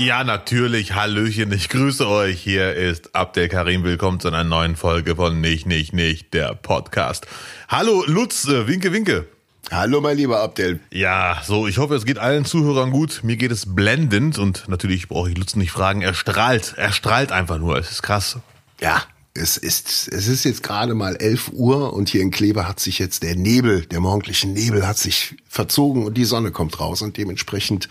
Ja, natürlich. Hallöchen, ich grüße euch. Hier ist Abdel Karim. Willkommen zu einer neuen Folge von Nicht, Nicht, Nicht, der Podcast. Hallo Lutz, äh, winke, winke. Hallo, mein lieber Abdel. Ja, so, ich hoffe, es geht allen Zuhörern gut. Mir geht es blendend und natürlich brauche ich Lutz nicht fragen. Er strahlt, er strahlt einfach nur. Es ist krass. Ja, es ist, es ist jetzt gerade mal 11 Uhr und hier in Kleve hat sich jetzt der Nebel, der morgendliche Nebel hat sich verzogen und die Sonne kommt raus und dementsprechend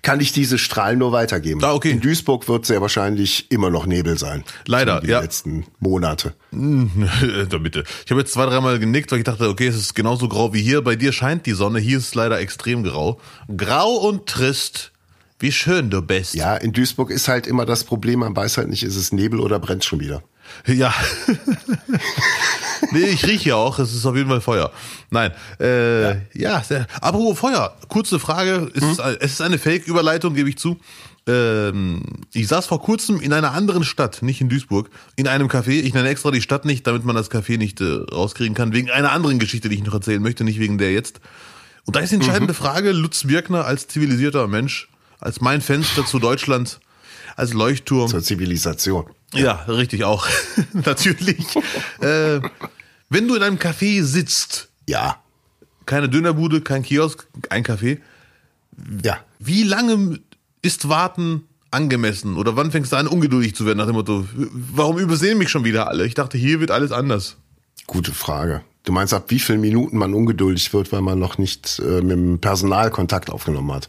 kann ich diese Strahlen nur weitergeben. Ah, okay. In Duisburg wird sehr wahrscheinlich immer noch Nebel sein. Leider, die ja. letzten Monate. da bitte. Ich habe jetzt zwei, dreimal genickt, weil ich dachte, okay, es ist genauso grau wie hier. Bei dir scheint die Sonne. Hier ist es leider extrem grau. Grau und trist. Wie schön du bist. Ja, in Duisburg ist halt immer das Problem, man weiß halt nicht, ist es Nebel oder brennt schon wieder. Ja. nee, ich rieche ja auch, es ist auf jeden Fall Feuer. Nein, äh, ja, sehr. Apropos Feuer, kurze Frage, es, ist, es ist eine Fake-Überleitung, gebe ich zu. Ähm, ich saß vor kurzem in einer anderen Stadt, nicht in Duisburg, in einem Café. Ich nenne extra die Stadt nicht, damit man das Café nicht äh, rauskriegen kann, wegen einer anderen Geschichte, die ich noch erzählen möchte, nicht wegen der jetzt. Und da ist die entscheidende Frage, Lutz Birkner als zivilisierter Mensch, als mein Fenster zu Deutschland, als Leuchtturm. Zur Zivilisation. Ja, richtig auch. Natürlich. äh, wenn du in einem Café sitzt, Ja, keine Dönerbude, kein Kiosk, ein Café, ja. wie lange ist Warten angemessen? Oder wann fängst du an, ungeduldig zu werden nach dem Motto, warum übersehen mich schon wieder alle? Ich dachte, hier wird alles anders. Gute Frage. Du meinst, ab wie vielen Minuten man ungeduldig wird, weil man noch nicht äh, mit dem Personal Kontakt aufgenommen hat?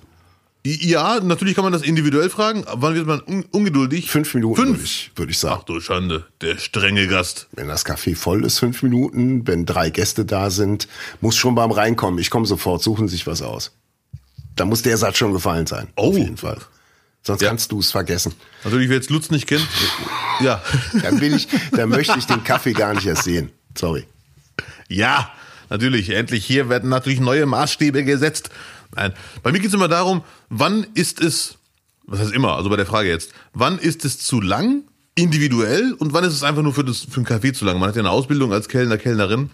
Ja, natürlich kann man das individuell fragen. Wann wird man un ungeduldig? Fünf Minuten Fünf. würde ich, würde ich sagen. Ach du Schande, der strenge Gast. Wenn das Café voll ist, fünf Minuten. Wenn drei Gäste da sind, muss schon beim Reinkommen. Ich komme sofort, suchen sich was aus. Da muss der Satz schon gefallen sein. Oh. Auf jeden Fall. Sonst Ja. kannst du es vergessen. Natürlich, wer jetzt Lutz nicht kennt. Ja. Dann will ich, dann möchte ich den Kaffee gar nicht erst sehen. Sorry. Ja, natürlich. Endlich hier werden natürlich neue Maßstäbe gesetzt. Nein, bei mir geht es immer darum, wann ist es, was heißt immer, also bei der Frage jetzt, wann ist es zu lang, individuell, und wann ist es einfach nur für, das, für einen Kaffee zu lang? Man hat ja eine Ausbildung als Kellner, Kellnerin,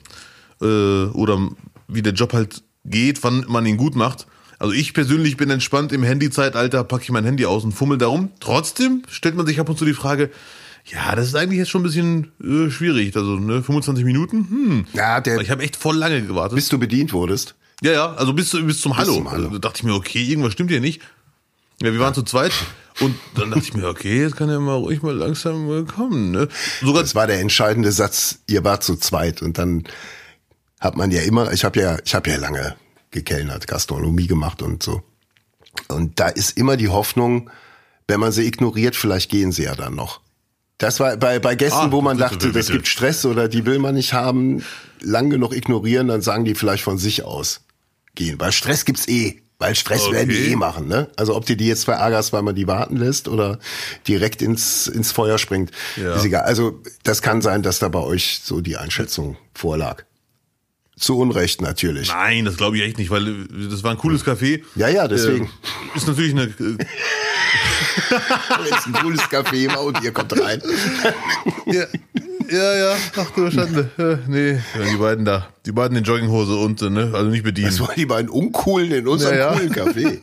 äh, oder wie der Job halt geht, wann man ihn gut macht. Also ich persönlich bin entspannt im Handyzeitalter, packe ich mein Handy aus und fummel darum. Trotzdem stellt man sich ab und zu die Frage, ja, das ist eigentlich jetzt schon ein bisschen äh, schwierig. Also, ne, 25 Minuten, hm. Ja, der, Ich habe echt voll lange gewartet. bis du bedient wurdest. Ja, ja, also bis, bis zum Hallo. zum Hallo. Also, da dachte ich mir, okay, irgendwas stimmt hier nicht. Ja, wir waren zu zweit und dann dachte ich mir, okay, jetzt kann er mal ruhig mal langsam kommen. Ne? Sogar Das war der entscheidende Satz. Ihr wart zu zweit und dann hat man ja immer, ich habe ja, ich habe ja lange gekellnert, Gastronomie gemacht und so. Und da ist immer die Hoffnung, wenn man sie ignoriert, vielleicht gehen sie ja dann noch. Das war bei, bei Gästen, Ah, wo man dachte, das gibt Stress oder die will man nicht haben, lang genug ignorieren, dann sagen die vielleicht von sich aus gehen. Weil Stress gibt's eh. Weil Stress Okay. werden die eh machen, ne? Also ob du die jetzt verärgerst, weil man die warten lässt oder direkt ins, ins Feuer springt, Ja. ist egal. Also das kann sein, dass da bei euch so die Einschätzung vorlag. Zu Unrecht natürlich. Nein, das glaube ich echt nicht, weil äh, das war ein cooles Café. Ja, ja, deswegen. Äh, ist natürlich eine. Äh, Jetzt ein cooles Café und ihr kommt rein. ja, ja, ja, ach du Schande. Äh, nee, die beiden da. Die beiden in Jogginghose und, äh, ne, also nicht bedienen. Das waren die beiden Uncoolen in unserem Ja, ja. coolen Café.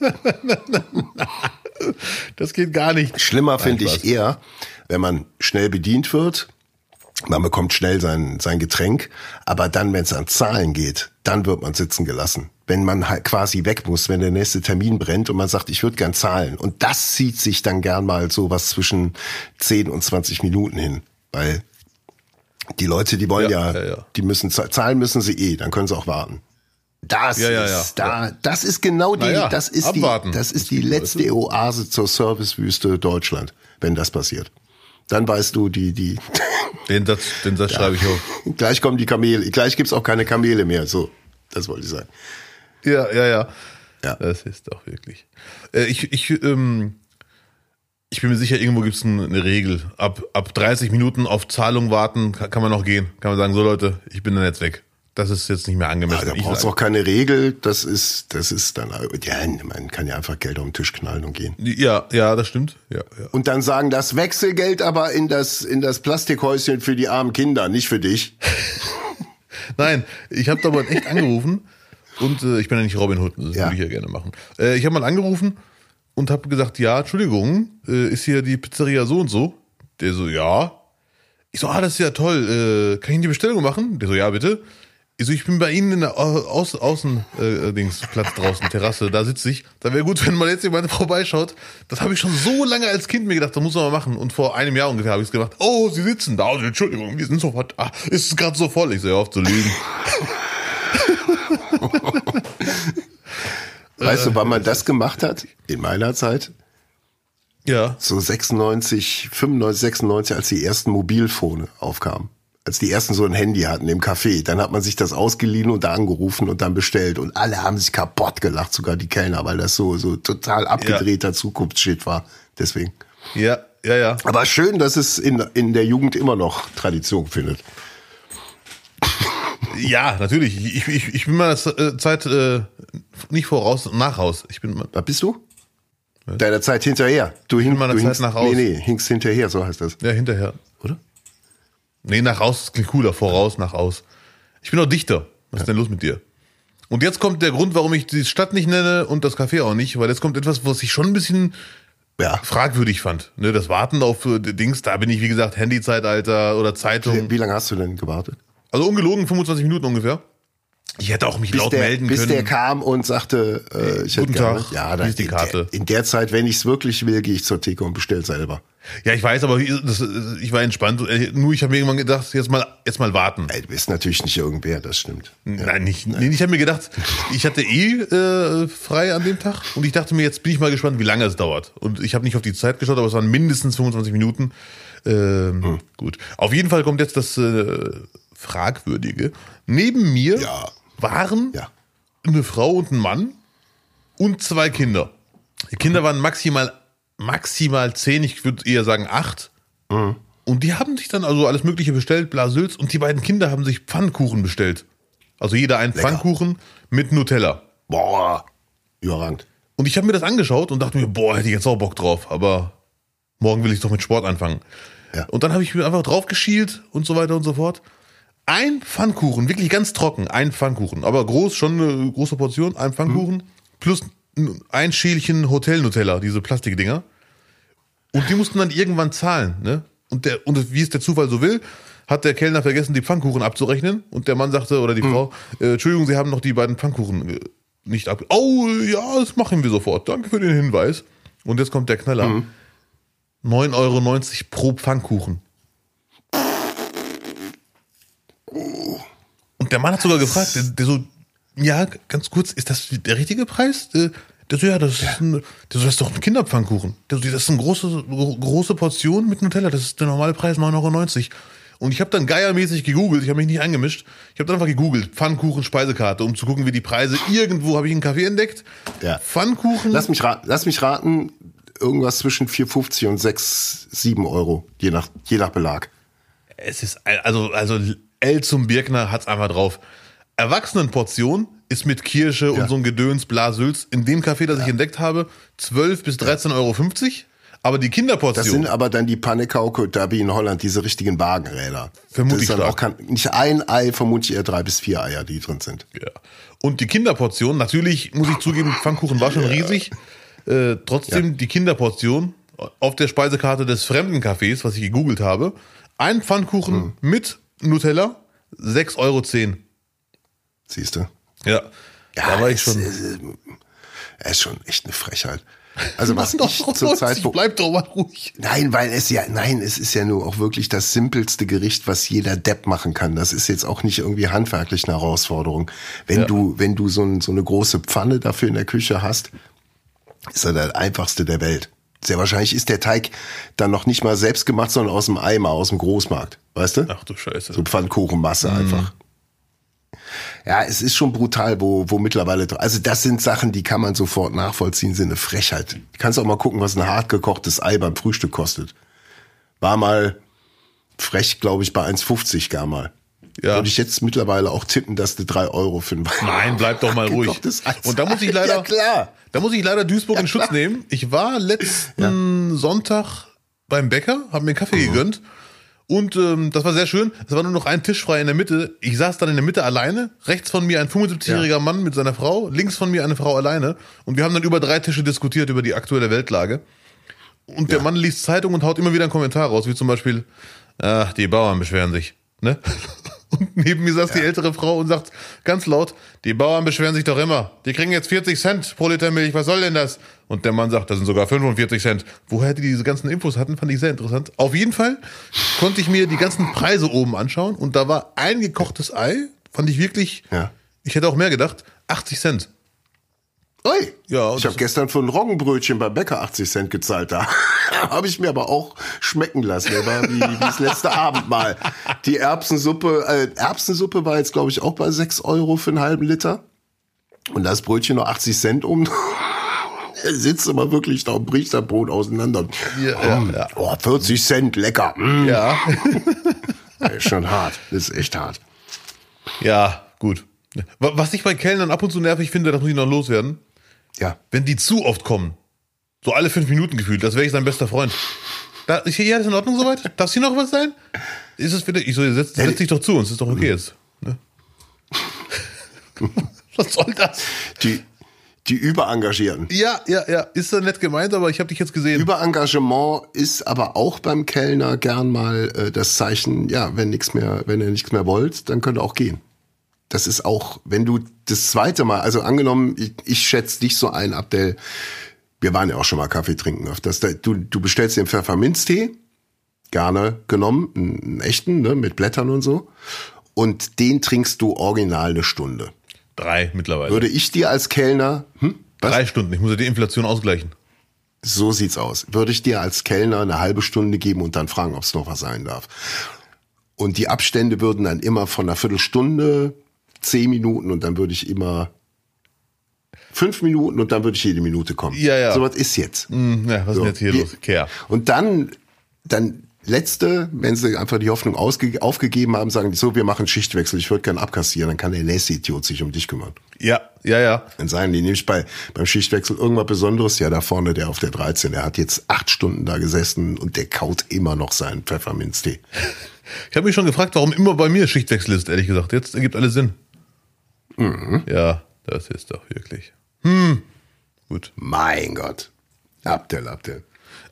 Das geht gar nicht. Schlimmer finde ich eher, wenn man schnell bedient wird, man bekommt schnell sein, sein Getränk, aber dann, wenn es an Zahlen geht, dann wird man sitzen gelassen. Wenn man halt quasi weg muss, wenn der nächste Termin brennt und man sagt, ich würde gern zahlen. Und das zieht sich dann gern mal so was zwischen 10 und 20 Minuten hin, weil die Leute, die wollen Ja, ja, ja, die müssen za- zahlen müssen sie eh, dann können sie auch warten. Das ist da, das ist genau die, das ist abwarten. die, das ist die letzte Oase zur Servicewüste Deutschland, wenn das passiert. Dann weißt du, die, die, Den Satz, den Satz schreibe ich auf. gleich kommen die Kamele, gleich gibt's auch keine Kamele mehr, so. Das wollte ich sagen. Ja, ja, ja. Ja. Das ist doch wirklich. Äh, ich, ich, ähm, ich bin mir sicher, irgendwo gibt es eine Regel. Ab, ab 30 Minuten auf Zahlung warten kann, kann man noch gehen. Kann man sagen, so Leute, ich bin dann jetzt weg. Das ist jetzt nicht mehr angemessen. Ah, da du sag- auch keine Regel, das ist, das ist dann, ja, man kann ja einfach Geld auf den Tisch knallen und gehen. ja, ja, das stimmt. Ja, ja. Und dann sagen, das Wechselgeld aber in das, in das Plastikhäuschen für die armen Kinder, nicht für dich. Nein, ich habe da mal echt angerufen und äh, ich bin ja nicht Robin Hood, das Ja. würde ich ja gerne machen. Äh, ich habe mal angerufen und habe gesagt, ja, Entschuldigung, äh, ist hier die Pizzeria so und so? Der so, ja. Ich so, ah, das ist ja toll. Äh, kann ich Ihnen die Bestellung machen? Der so, ja, bitte. Ich so, ich bin bei Ihnen in der Au Außen, äh, Platz draußen, Terrasse, da sitze ich. Da wäre gut, wenn mal jetzt jemand vorbeischaut. Das habe ich schon so lange als Kind mir gedacht, das muss man mal machen. Und vor einem Jahr ungefähr habe ich es gemacht. Oh, Sie sitzen da. Oh, Entschuldigung, wir sind sofort. Ah, ist es gerade so voll? Ich so, ja, auf zu lügen. Weißt du, wann man das gemacht hat? In meiner Zeit? Ja. So 96, 95, 96, als die ersten Mobilfone aufkamen. Als die ersten so ein Handy hatten im Café, dann hat man sich das ausgeliehen und da angerufen und dann bestellt. Und alle haben sich kaputt gelacht, sogar die Kellner, weil das so, so total abgedrehter ja. Zukunftsshit war. Deswegen. Ja, ja, ja. Aber schön, dass es in, in der Jugend immer noch Tradition findet. Ja, natürlich. Ich, ich, ich bin meiner äh, Zeit äh, nicht voraus, nach Haus. Ich bin. Was bist du? Was? Deiner Zeit hinterher. Du hing, meiner du Zeit nach Haus. Nee, nee, hinkst hinterher, so heißt das. Ja, hinterher. Oder? Nee, nach raus klingt cooler. Voraus, nach aus. Ich bin auch Dichter. Was ja. ist denn los mit dir? Und jetzt kommt der Grund, warum ich die Stadt nicht nenne und das Café auch nicht, weil jetzt kommt etwas, was ich schon ein bisschen ja. fragwürdig fand. Ne, das Warten auf äh, Dings, da bin ich, wie gesagt, Handyzeitalter oder Zeitung. Wie, wie lange hast du denn gewartet? Also ungelogen 25 Minuten ungefähr. Ich hätte auch mich bis laut der, melden bis können. Bis der kam und sagte, äh, ich Guten hätte Tag, gerne, ja, dann ist die Karte. In der, in der Zeit, wenn ich es wirklich will, gehe ich zur Theke und bestell selber. Ja, ich weiß, aber das, ich war entspannt. Nur ich habe mir irgendwann gedacht, jetzt mal, jetzt mal warten. Ey, du bist natürlich nicht irgendwer, das stimmt. Nein, nicht. Nein. ich habe mir gedacht, ich hatte eh äh, frei an dem Tag und ich dachte mir, jetzt bin ich mal gespannt, wie lange es dauert. Und ich habe nicht auf die Zeit geschaut, aber es waren mindestens 25 Minuten. Ähm, hm. Gut. Auf jeden Fall kommt jetzt das äh, Fragwürdige. Neben mir ja. Waren ja. eine Frau und ein Mann und zwei Kinder. Die Kinder waren maximal, maximal zehn, ich würde eher sagen acht. Mhm. Und die haben sich dann also alles Mögliche bestellt, Blasülz, und die beiden Kinder haben sich Pfannkuchen bestellt. Also jeder einen Lecker. Pfannkuchen mit Nutella. Boah, überragend. Und ich habe mir das angeschaut und dachte mir, boah, hätte ich jetzt auch Bock drauf, aber morgen will ich doch mit Sport anfangen. Ja. Und dann habe ich mir einfach drauf geschielt und so weiter und so fort. Ein Pfannkuchen, wirklich ganz trocken, ein Pfannkuchen, aber groß, schon eine große Portion, ein Pfannkuchen, mhm. plus ein Schälchen Hotel-Nutella, diese Plastikdinger. Und die mussten dann irgendwann zahlen, ne? Und der, und wie es der Zufall so will, hat der Kellner vergessen, die Pfannkuchen abzurechnen. Und der Mann sagte, oder die mhm. Frau, äh, Entschuldigung, Sie haben noch die beiden Pfannkuchen äh, nicht ab. Oh, ja, das machen wir sofort. Danke für den Hinweis. Und jetzt kommt der Knaller. Mhm. 9,90 Euro pro Pfannkuchen. Und der Mann hat sogar gefragt, der, der, so, ja, ganz kurz, ist das der richtige Preis? Der, der so, ja, das ist, ein, der so, das ist doch ein Kinderpfannkuchen. Der so, das ist eine große, große Portion mit Nutella, das ist der normale Preis 9,90 Euro. Und ich habe dann geiermäßig gegoogelt, ich habe mich nicht eingemischt. Ich habe dann einfach gegoogelt, Pfannkuchen, Speisekarte, um zu gucken, wie die Preise. Irgendwo habe ich einen Kaffee entdeckt. Ja. Pfannkuchen. Lass mich, raten, lass mich raten, irgendwas zwischen 4,50 und 6, 7 Euro, je nach, je nach Belag. Es ist, also, also L zum Birkner hat's einfach drauf. Erwachsenenportion ist mit Kirsche ja. und so ein Gedöns, Blasülz. In dem Café, das ja. ich entdeckt habe, 12 bis 13,50 Euro. Aber die Kinderportion. Das sind aber dann die Panekauke Derby in Holland, diese richtigen Wagenräder. Vermutlich das ist dann auch kein, nicht ein Ei, vermutlich eher drei bis vier Eier, die drin sind. Ja. Und die Kinderportion, natürlich muss ich zugeben, Pfannkuchen war schon riesig. Äh, trotzdem ja. die Kinderportion auf der Speisekarte des fremden Cafés, was ich gegoogelt habe, ein Pfannkuchen hm. mit Nutella, 6,10 Euro. Siehst du? Ja, ja, da war ich schon. Ist, äh, ist schon echt eine Frechheit. Also was doch ich zur Zeit bleib doch mal ruhig. Nein, weil es ja nein, es ist ja nur auch wirklich das simpelste Gericht, was jeder Depp machen kann. Das ist jetzt auch nicht irgendwie handwerklich eine Herausforderung. Wenn ja. du wenn du so, ein, so eine große Pfanne dafür in der Küche hast, ist das das einfachste der Welt. Sehr wahrscheinlich ist der Teig dann noch nicht mal selbst gemacht, sondern aus dem Eimer, aus dem Großmarkt. Weißt du? Ach du Scheiße. So Pfannkuchenmasse mm. einfach. Ja, es ist schon brutal, wo, wo mittlerweile, also das sind Sachen, die kann man sofort nachvollziehen, sind eine Frechheit. Du kannst auch mal gucken, was ein hart gekochtes Ei beim Frühstück kostet. War mal frech, glaube ich, bei 1,50 gar mal. Ja. Würde ich jetzt mittlerweile auch tippen, dass du drei Euro für ein Nein, bleib doch mal ruhig. Und da muss ich leider, ja, klar. da muss ich leider Duisburg ja, in Schutz nehmen. Ich war letzten ja. Sonntag beim Bäcker, habe mir einen Kaffee mhm. gegönnt Und ähm, das war sehr schön. Es war nur noch ein Tisch frei in der Mitte. Ich saß dann in der Mitte alleine. Rechts von mir ein 75-jähriger Ja. Mann mit seiner Frau. Links von mir eine Frau alleine. Und wir haben dann über drei Tische diskutiert über die aktuelle Weltlage. Und der Ja. Mann liest Zeitung und haut immer wieder einen Kommentar raus, wie zum Beispiel, ach, die Bauern beschweren sich. Ne? Und neben mir saß die ältere Frau und sagt ganz laut, die Bauern beschweren sich doch immer. Die kriegen jetzt 40 Cent pro Liter Milch, was soll denn das? Und der Mann sagt, das sind sogar 45 Cent. Woher die diese ganzen Infos hatten, fand ich sehr interessant. Auf jeden Fall konnte ich mir die ganzen Preise oben anschauen und da war ein gekochtes Ei, fand ich wirklich, Ja. ich hätte auch mehr gedacht, 80 Cent. Ui. Ja, ich habe gestern für ein Roggenbrötchen beim Bäcker 80 Cent gezahlt. Da habe ich mir aber auch schmecken lassen. War wie, wie das letzte Abendmahl. Die Erbsensuppe, äh, Erbsensuppe war jetzt, glaube ich, auch bei 6 Euro für einen halben Liter. Und das Brötchen noch 80 Cent um. Er sitzt aber wirklich da und bricht das Brot auseinander. Ja, ja, ja. Oh, 40 Cent, lecker. Mm. Ja. Ist schon hart. Das ist echt hart. Ja, gut. Wa- Was ich bei Kellnern ab und zu nervig finde, das muss ich noch loswerden, Ja. wenn die zu oft kommen. So alle fünf Minuten gefühlt, das wäre ich sein bester Freund. Da, ist hier alles in Ordnung soweit? Darf hier noch was sein? Ist es wieder, ich so, setz, setz dich doch zu uns, ist doch okay jetzt. Ne? was soll das? Die, die Überengagierten. Ja, ja, ja, ist doch nett gemeint, aber ich habe dich jetzt gesehen. Überengagement ist aber auch beim Kellner gern mal äh, das Zeichen, ja, wenn nichts mehr, wenn ihr nichts mehr wollt, dann könnt ihr auch gehen. Das ist auch, wenn du das zweite Mal, also angenommen, ich, ich schätze dich so ein, Abdel, wir waren ja auch schon mal Kaffee trinken öfters. Du, du bestellst den Pfefferminztee, gerne genommen, einen, einen echten, ne, mit Blättern und so. Und den trinkst du original eine Stunde. Drei mittlerweile. Würde ich dir als Kellner, hm, was? Drei Stunden, ich muss ja die Inflation ausgleichen. So sieht's aus. Würde ich dir als Kellner eine halbe Stunde geben und dann fragen, ob es noch was sein darf. Und die Abstände würden dann immer von einer Viertelstunde, zehn Minuten und dann würde ich immer fünf Minuten und dann würde ich jede Minute kommen. Ja, ja. So was ist jetzt. Hm, ja, was ist So, denn jetzt hier los? Care. Und dann, dann letzte, wenn sie einfach die Hoffnung aufgegeben haben, sagen die so, wir machen Schichtwechsel, ich würde gern abkassieren, dann kann der nächste Idiot sich um dich kümmern. Ja, ja, ja. Dann sagen die nämlich bei, beim Schichtwechsel irgendwas Besonderes. Ja, da vorne der auf der 13, der hat jetzt acht Stunden da gesessen und der kaut immer noch seinen Pfefferminztee. Ich habe mich schon gefragt, warum immer bei mir Schichtwechsel ist, ehrlich gesagt. Jetzt ergibt alles Sinn. Mhm. Ja, das ist doch wirklich. Hm. Gut. Mein Gott. Abdel, Abdel.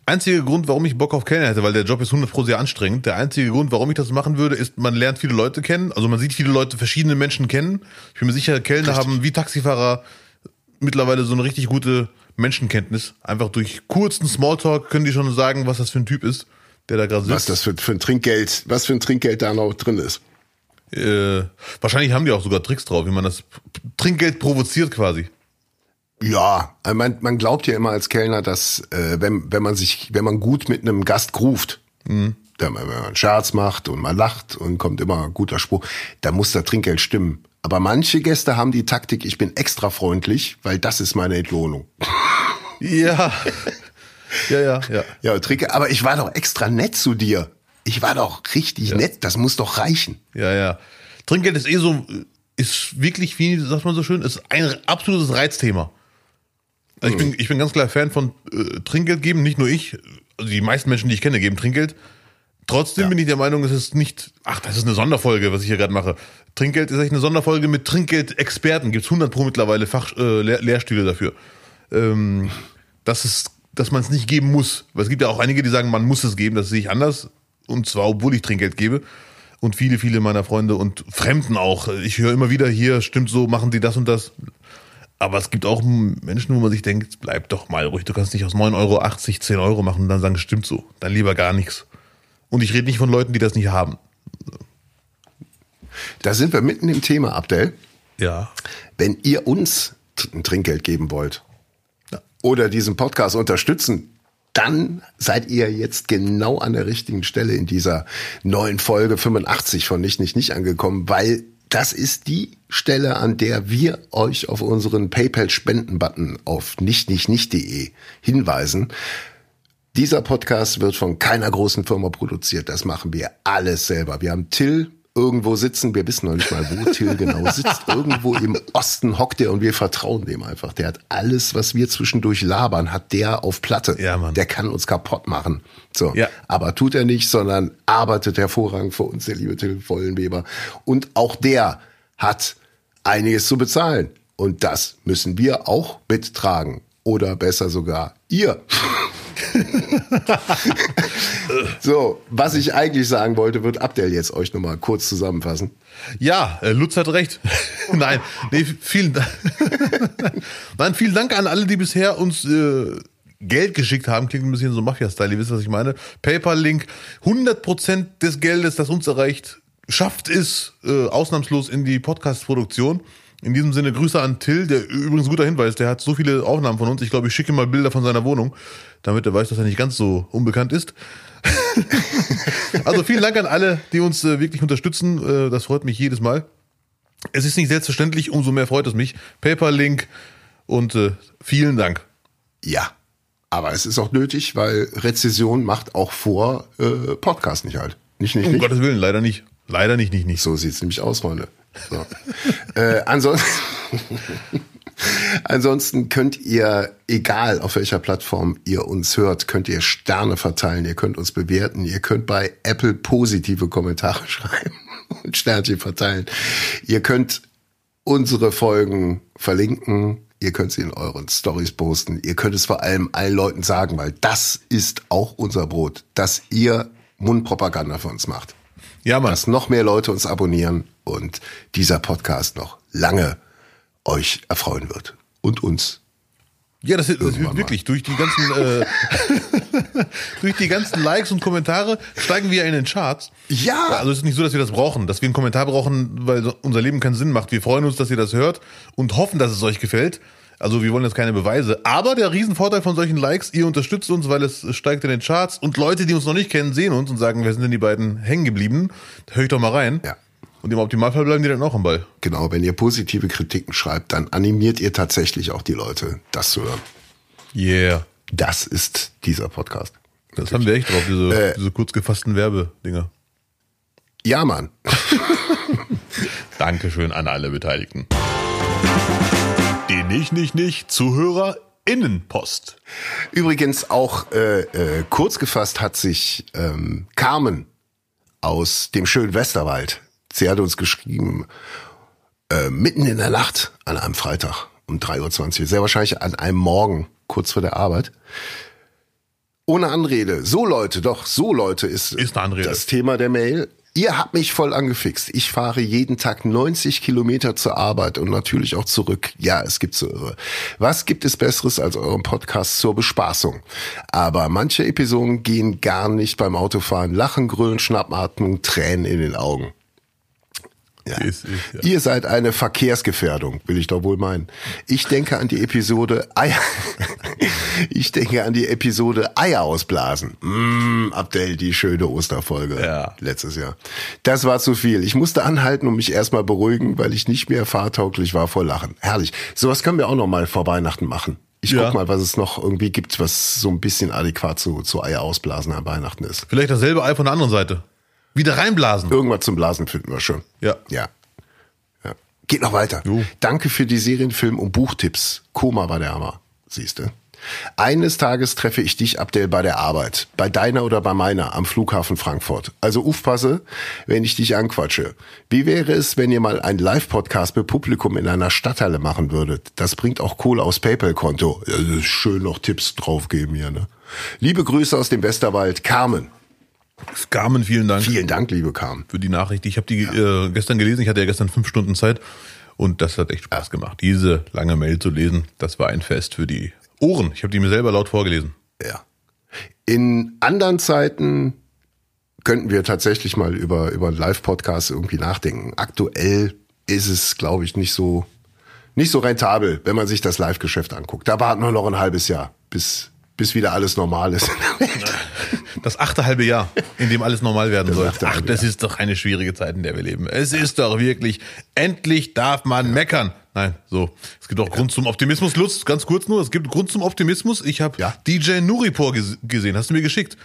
Einziger Grund, warum ich Bock auf Kellner hätte, weil der Job ist 100 pro sehr anstrengend. Der einzige Grund, warum ich das machen würde, ist, man lernt viele Leute kennen. Also man sieht viele Leute, verschiedene Menschen kennen. Ich bin mir sicher, Kellner haben wie Taxifahrer mittlerweile so eine richtig gute Menschenkenntnis. Einfach durch kurzen Smalltalk können die schon sagen, was das für ein Typ ist, der da gerade Was sitzt. das für, für ein Trinkgeld, was für ein Trinkgeld da noch drin ist. Äh, wahrscheinlich haben die auch sogar Tricks drauf, wie man das Trinkgeld provoziert quasi. Ja, also man, man glaubt ja immer als Kellner, dass äh, wenn, wenn man sich, wenn man gut mit einem Gast groovt, Mhm. wenn man wenn man einen Scherz macht und man lacht und kommt immer ein guter Spruch, da muss das Trinkgeld stimmen. Aber manche Gäste haben die Taktik, ich bin extra freundlich, weil das ist meine Entlohnung. Ja. ja, ja, ja. Ja, Trinkgeld, aber ich war doch extra nett zu dir. Ich war doch richtig nett, das muss doch reichen. Ja, ja. Trinkgeld ist eh so, ist wirklich, wie sagt man so schön, ist ein absolutes Reizthema. Also ich, bin, ich bin ganz klar Fan von äh, Trinkgeld geben, nicht nur ich, also die meisten Menschen, die ich kenne, geben Trinkgeld. Trotzdem bin ich der Meinung, es ist nicht, ach, das ist eine Sonderfolge, was ich hier gerade mache. Trinkgeld ist echt eine Sonderfolge mit Trinkgeld-Experten. Gibt es 100 pro mittlerweile Fach, äh, Lehr Lehrstühle dafür. Ähm, dass es, dass man es nicht geben muss. Weil es gibt ja auch einige, die sagen, man muss es geben. Das sehe ich anders. Und zwar, obwohl ich Trinkgeld gebe. Und viele, viele meiner Freunde und Fremden auch. Ich höre immer wieder hier, stimmt so, machen die das und das. Aber es gibt auch Menschen, wo man sich denkt, bleib doch mal ruhig, du kannst nicht aus 9,80 Euro 10 Euro machen und dann sagen, stimmt so. Dann lieber gar nichts. Und ich rede nicht von Leuten, die das nicht haben. Da sind wir mitten im Thema, Abdel. Ja. Wenn ihr uns ein Trinkgeld geben wollt Ja. oder diesen Podcast unterstützen, dann seid ihr jetzt genau an der richtigen Stelle in dieser neuen Folge 85 von Nicht, Nicht, Nicht angekommen, weil das ist die Stelle, an der wir euch auf unseren PayPal-Spenden-Button auf nichtnichtnicht.de hinweisen. Dieser Podcast wird von keiner großen Firma produziert. Das machen wir alles selber. Wir haben Till irgendwo sitzen. Wir wissen noch nicht mal, wo Till genau sitzt. Irgendwo im Osten hockt er und wir vertrauen dem einfach. Der hat alles, was wir zwischendurch labern, hat der auf Platte. Ja, Mann. Der kann uns kaputt machen. So. Ja. Aber tut er nicht, sondern arbeitet hervorragend für uns, der liebe Till Vollenweber. Und auch der hat einiges zu bezahlen. Und das müssen wir auch mittragen. Oder besser sogar ihr. so, was ich eigentlich sagen wollte, wird Abdel jetzt euch nochmal kurz zusammenfassen. Ja, äh, Lutz hat recht. Nein, nee, vielen Dank. Nein, vielen Dank an alle, die bisher uns äh, Geld geschickt haben. Klingt ein bisschen so Mafia-Style, ihr wisst, was ich meine. PayPal-Link, 100% des Geldes, das uns erreicht, schafft es äh, ausnahmslos in die Podcast-Produktion. In diesem Sinne Grüße an Till, der übrigens ein guter Hinweis, der hat so viele Aufnahmen von uns. Ich glaube, ich schicke mal Bilder von seiner Wohnung, damit er weiß, dass er nicht ganz so unbekannt ist. also vielen Dank an alle, die uns äh, wirklich unterstützen. Äh, das freut mich jedes Mal. Es ist nicht selbstverständlich, umso mehr freut es mich. PayPal-Link und äh, vielen Dank. Ja. Aber es ist auch nötig, weil Rezession macht auch vor äh, Podcast nicht halt. Nicht, nicht, Um nicht. Gottes Willen, leider nicht. Leider nicht, nicht, nicht. So sieht's nämlich aus, Freunde. So. äh, ansonsten, ansonsten könnt ihr, egal auf welcher Plattform ihr uns hört, könnt ihr Sterne verteilen, ihr könnt uns bewerten, ihr könnt bei Apple positive Kommentare schreiben und Sternchen verteilen. Ihr könnt unsere Folgen verlinken. Ihr könnt sie in euren Stories posten. Ihr könnt es vor allem allen Leuten sagen, weil das ist auch unser Brot, dass ihr Mundpropaganda für uns macht Ja, Mann. dass noch mehr Leute uns abonnieren und dieser Podcast noch lange euch erfreuen wird. Und uns. Ja, das, ist- das ist wirklich durch die ganzen äh, durch die ganzen Likes und Kommentare steigen wir in den Charts. Ja. Also es ist nicht so, dass wir das brauchen, dass wir einen Kommentar brauchen, weil unser Leben keinen Sinn macht. Wir freuen uns, dass ihr das hört und hoffen, dass es euch gefällt. Also wir wollen jetzt keine Beweise. Aber der Riesenvorteil von solchen Likes, ihr unterstützt uns, weil es steigt in den Charts und Leute, die uns noch nicht kennen, sehen uns und sagen, wer sind denn die beiden hängen geblieben? Da höre ich doch mal rein. Ja. Und im Optimalfall bleiben die dann auch am Ball. Genau, wenn ihr positive Kritiken schreibt, dann animiert ihr tatsächlich auch die Leute, das zu hören. Yeah. Das ist dieser Podcast. Das haben wir echt drauf, diese, Äh. diese kurz gefassten Werbedinger. Ja, Mann. Dankeschön an alle Beteiligten. Nicht, nicht, nicht ZuhörerInnenpost. Übrigens auch äh, äh, kurz gefasst hat sich ähm, Carmen aus dem schönen Westerwald. Sie hat uns geschrieben, äh, mitten in der Nacht an einem Freitag um 3.20 Uhr, sehr wahrscheinlich an einem Morgen, kurz vor der Arbeit. Ohne Anrede. So Leute, doch, so Leute ist, Ist das Thema der Mail. Ihr habt mich voll angefixt. Ich fahre jeden Tag 90 Kilometer zur Arbeit und natürlich auch zurück. Ja, es gibt so irre. Was gibt es Besseres als euren Podcast zur Bespaßung? Aber manche Episoden gehen gar nicht beim Autofahren. Lachen, Grölen, Schnappatmung, Tränen in den Augen. Ja. Ist, ist, ja. Ihr seid eine Verkehrsgefährdung, will ich doch wohl meinen. Ich denke an die Episode Eier. Ich denke an die Episode Eier ausblasen. Mm, Abdel, die schöne Osterfolge. Ja. Letztes Jahr. Das war zu viel. Ich musste anhalten und mich erstmal beruhigen, weil ich nicht mehr fahrtauglich war vor Lachen. Herrlich. Sowas können wir auch noch mal vor Weihnachten machen. Ich Ja. guck mal, was es noch irgendwie gibt, was so ein bisschen adäquat zu, zu Eier ausblasen an Weihnachten ist. Vielleicht dasselbe Ei von der anderen Seite. Wieder reinblasen. Irgendwas zum Blasen finden wir schon. Ja. Ja. ja. Geht noch weiter. Jo. Danke für die Serienfilm- und Buchtipps. Koma war der Hammer. Siehste. Eines Tages treffe ich dich, Abdel, bei der Arbeit. Bei deiner oder bei meiner am Flughafen Frankfurt. Also aufpasse, wenn ich dich anquatsche. Wie wäre es, wenn ihr mal einen Live-Podcast mit Publikum in einer Stadthalle machen würdet? Das bringt auch Kohle aufs PayPal-Konto. Schön noch Tipps draufgeben hier, ne? Liebe Grüße aus dem Westerwald. Carmen. Carmen, vielen Dank Vielen Dank, liebe Carmen. für die Nachricht. Ich habe die äh, gestern gelesen. Ich hatte ja gestern fünf Stunden Zeit und das hat echt Spaß gemacht. Diese lange Mail zu lesen, das war ein Fest für die Ohren. Ich habe die mir selber laut vorgelesen. Ja. In anderen Zeiten könnten wir tatsächlich mal über, über einen Live-Podcast irgendwie nachdenken. Aktuell ist es, glaube ich, nicht so, nicht so rentabel, wenn man sich das Live-Geschäft anguckt. Da warten wir noch ein halbes Jahr, bis, bis wieder alles normal ist. Das achte halbe Jahr, in dem alles normal werden soll. Ach, das ist doch eine schwierige Zeit, in der wir leben. Es ist doch wirklich, endlich darf man meckern. Nein, so. Es gibt auch Grund zum Optimismus. Lutz, ganz kurz nur, es gibt Grund zum Optimismus. Ich habe Ja. DJ Nuripur ges gesehen, hast du mir geschickt.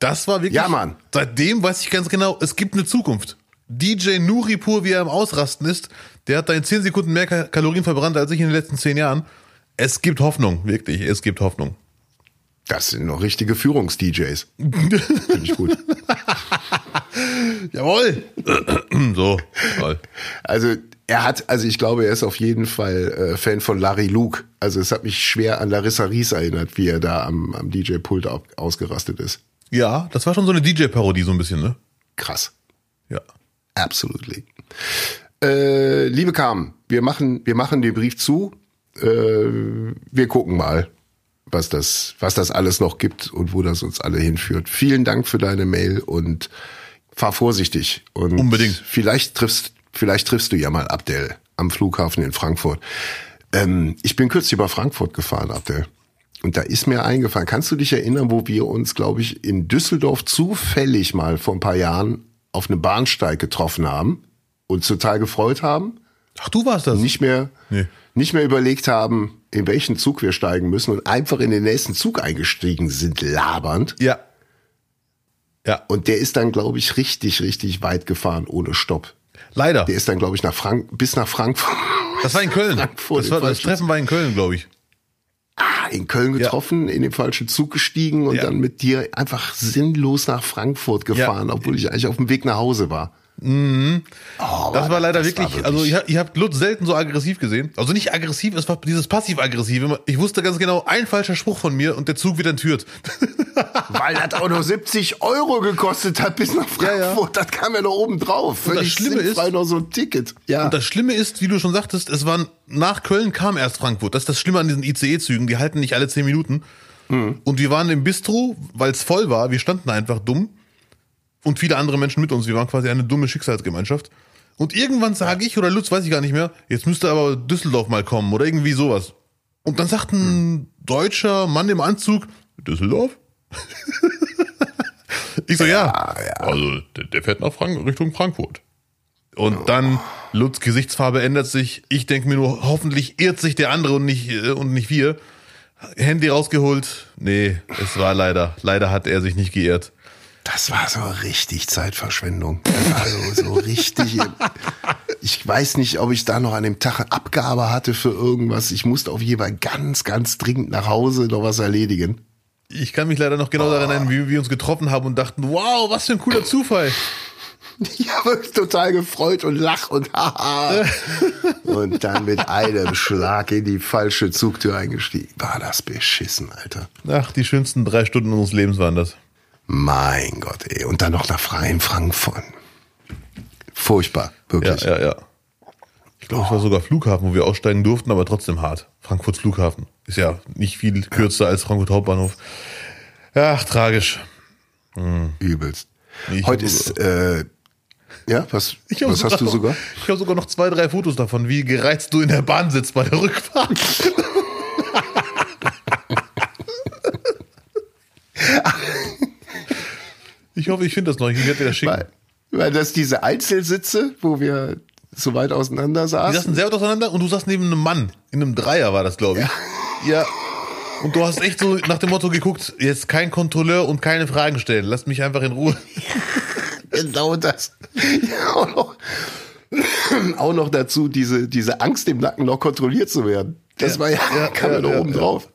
Das war wirklich. Ja, Mann. Seitdem weiß ich ganz genau, es gibt eine Zukunft. DJ Nuripur, wie er am Ausrasten ist, der hat da in 10 Sekunden mehr Ka- Kalorien verbrannt als ich in den letzten 10 Jahren. Es gibt Hoffnung, wirklich, es gibt Hoffnung. Das sind noch richtige Führungs-DJs. Finde ich gut. Jawohl! so, toll. Also er hat, also ich glaube, er ist auf jeden Fall äh, Fan von Larry Luke. Also es hat mich schwer an Larissa Ries erinnert, wie er da am, am DJ-Pult au- ausgerastet ist. Ja, das war schon so eine DJ-Parodie, so ein bisschen, ne? Krass. Ja. Absolutely. Äh, liebe Carmen, wir machen, wir machen den Brief zu. Äh, wir gucken mal, was das, was das alles noch gibt und wo das uns alle hinführt. Vielen Dank für deine Mail und fahr vorsichtig. Und Unbedingt. Vielleicht triffst, vielleicht triffst du ja mal Abdel am Flughafen in Frankfurt. Ähm, ich bin kürzlich über Frankfurt gefahren, Abdel. Und da ist mir eingefallen, kannst du dich erinnern, wo wir uns, glaube ich, in Düsseldorf zufällig mal vor ein paar Jahren auf einem Bahnsteig getroffen haben und total gefreut haben? Ach, du warst das? Nicht mehr, Nee. nicht mehr überlegt haben, in welchen Zug wir steigen müssen und einfach in den nächsten Zug eingestiegen sind, labernd. Ja. Ja, Und der ist dann, glaube ich, richtig, richtig weit gefahren ohne Stopp. leider. Der ist dann, glaube ich, nach Frank bis nach Frankfurt. Das war in Köln. Frankfurt Das, war, das Treffen war in Köln, glaube ich. Ah, in Köln getroffen, in den falschen Zug gestiegen und Ja. dann mit dir einfach sinnlos nach Frankfurt gefahren, Ja. obwohl ich eigentlich auf dem Weg nach Hause war. Oh, Das war leider das war wirklich, also ich, hab- ich habe Lutz selten so aggressiv gesehen. Also nicht aggressiv, es war dieses passiv-aggressive. Ich wusste ganz genau, ein falscher Spruch von mir und der Zug wird entführt. Weil das auch nur 70 Euro gekostet hat bis nach Ja, ja. Frankfurt. Das kam ja noch oben drauf. das Völlig Schlimme ist- noch so ein Ticket. Ja. Und das Schlimme ist, wie du schon sagtest, es waren nach Köln kam erst Frankfurt. Das ist das Schlimme an diesen ICE-Zügen, die halten nicht alle zehn Minuten. Und wir waren im Bistro, weil es voll war. Wir standen einfach dumm und viele andere Menschen mit uns. Wir waren quasi eine dumme Schicksalsgemeinschaft. Und irgendwann sage ich oder Lutz, weiß ich gar nicht mehr, jetzt müsste aber Düsseldorf mal kommen oder irgendwie sowas. Und dann sagt ein deutscher Mann im Anzug, Düsseldorf? ich so, ja. Also, der, der fährt nach Frank Richtung Frankfurt. Und dann, Lutz Gesichtsfarbe ändert sich. Ich denke mir nur, hoffentlich irrt sich der andere und nicht, äh, und nicht wir. Handy rausgeholt. Nee, es war leider. Leider hat er sich nicht geirrt. Das war so richtig Zeitverschwendung. War so, richtig. Ich weiß nicht, ob ich da noch an dem Tag Abgabe hatte für irgendwas. Ich musste auf jeden Fall ganz, ganz dringend nach Hause noch was erledigen. Ich kann mich leider noch genau daran erinnern, wie wir uns getroffen haben und dachten, wow, was für ein cooler Zufall. Ich habe mich total gefreut und lach und haha. und dann mit einem Schlag in die falsche Zugtür eingestiegen. War das beschissen, Alter. Ach, die schönsten drei Stunden unseres Lebens waren das. Mein Gott, ey. Und dann noch nach freien Frankfurt. Furchtbar, Ja, wirklich. ja, ja. Ich glaube, es war sogar Flughafen, wo wir aussteigen durften, aber trotzdem hart. Frankfurts Flughafen. Ist ja nicht viel kürzer als Frankfurt Hauptbahnhof. Ach, tragisch. Übelst. Ich Heute ist, äh, ja, was, was hast du noch- sogar? Ich habe sogar noch zwei, drei Fotos davon, wie gereizt du in der Bahn sitzt bei der Rückfahrt. ich hoffe, ich finde das noch. Ich werde dir das schicken. Weil, weil das diese Einzelsitze, wo wir so weit auseinander Die saßen. saßen sehr weit auseinander und du saßt neben einem Mann. In einem Dreier war das, glaube ich. Ja. Und du hast echt so nach dem Motto geguckt, jetzt kein Kontrolleur und keine Fragen stellen. Lasst mich einfach in Ruhe. Genau das. Ja, auch, noch, auch noch dazu diese, diese Angst im Nacken noch kontrolliert zu werden. Das Ja, war ja, ja, kam ja, ja, noch ja, oben ja. drauf.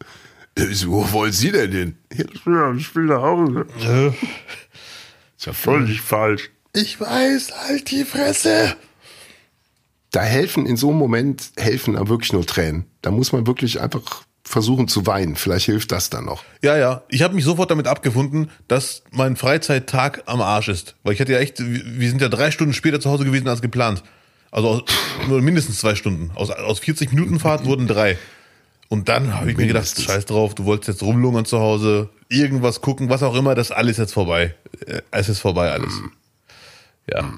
Äh, Wo wollen Sie denn hin? Ja, ich will nach Hause. Ist ja völlig falsch. Ich weiß, halt die Fresse. Da helfen in so einem Moment helfen da wirklich nur Tränen. Da muss man wirklich einfach versuchen zu weinen. Vielleicht hilft das dann noch. Ja, ja. Ich habe mich sofort damit abgefunden, dass mein Freizeittag am Arsch ist. Weil ich hatte ja echt, wir sind ja drei Stunden später zu Hause gewesen als geplant. Also aus, nur mindestens zwei Stunden. Aus, aus 40 Minuten Fahrt wurden drei. Und dann habe ich mir gedacht, Mindestens. scheiß drauf, du wolltest jetzt rumlungern zu Hause, irgendwas gucken, was auch immer, das ist alles jetzt vorbei. Äh, Es ist vorbei alles. Ja,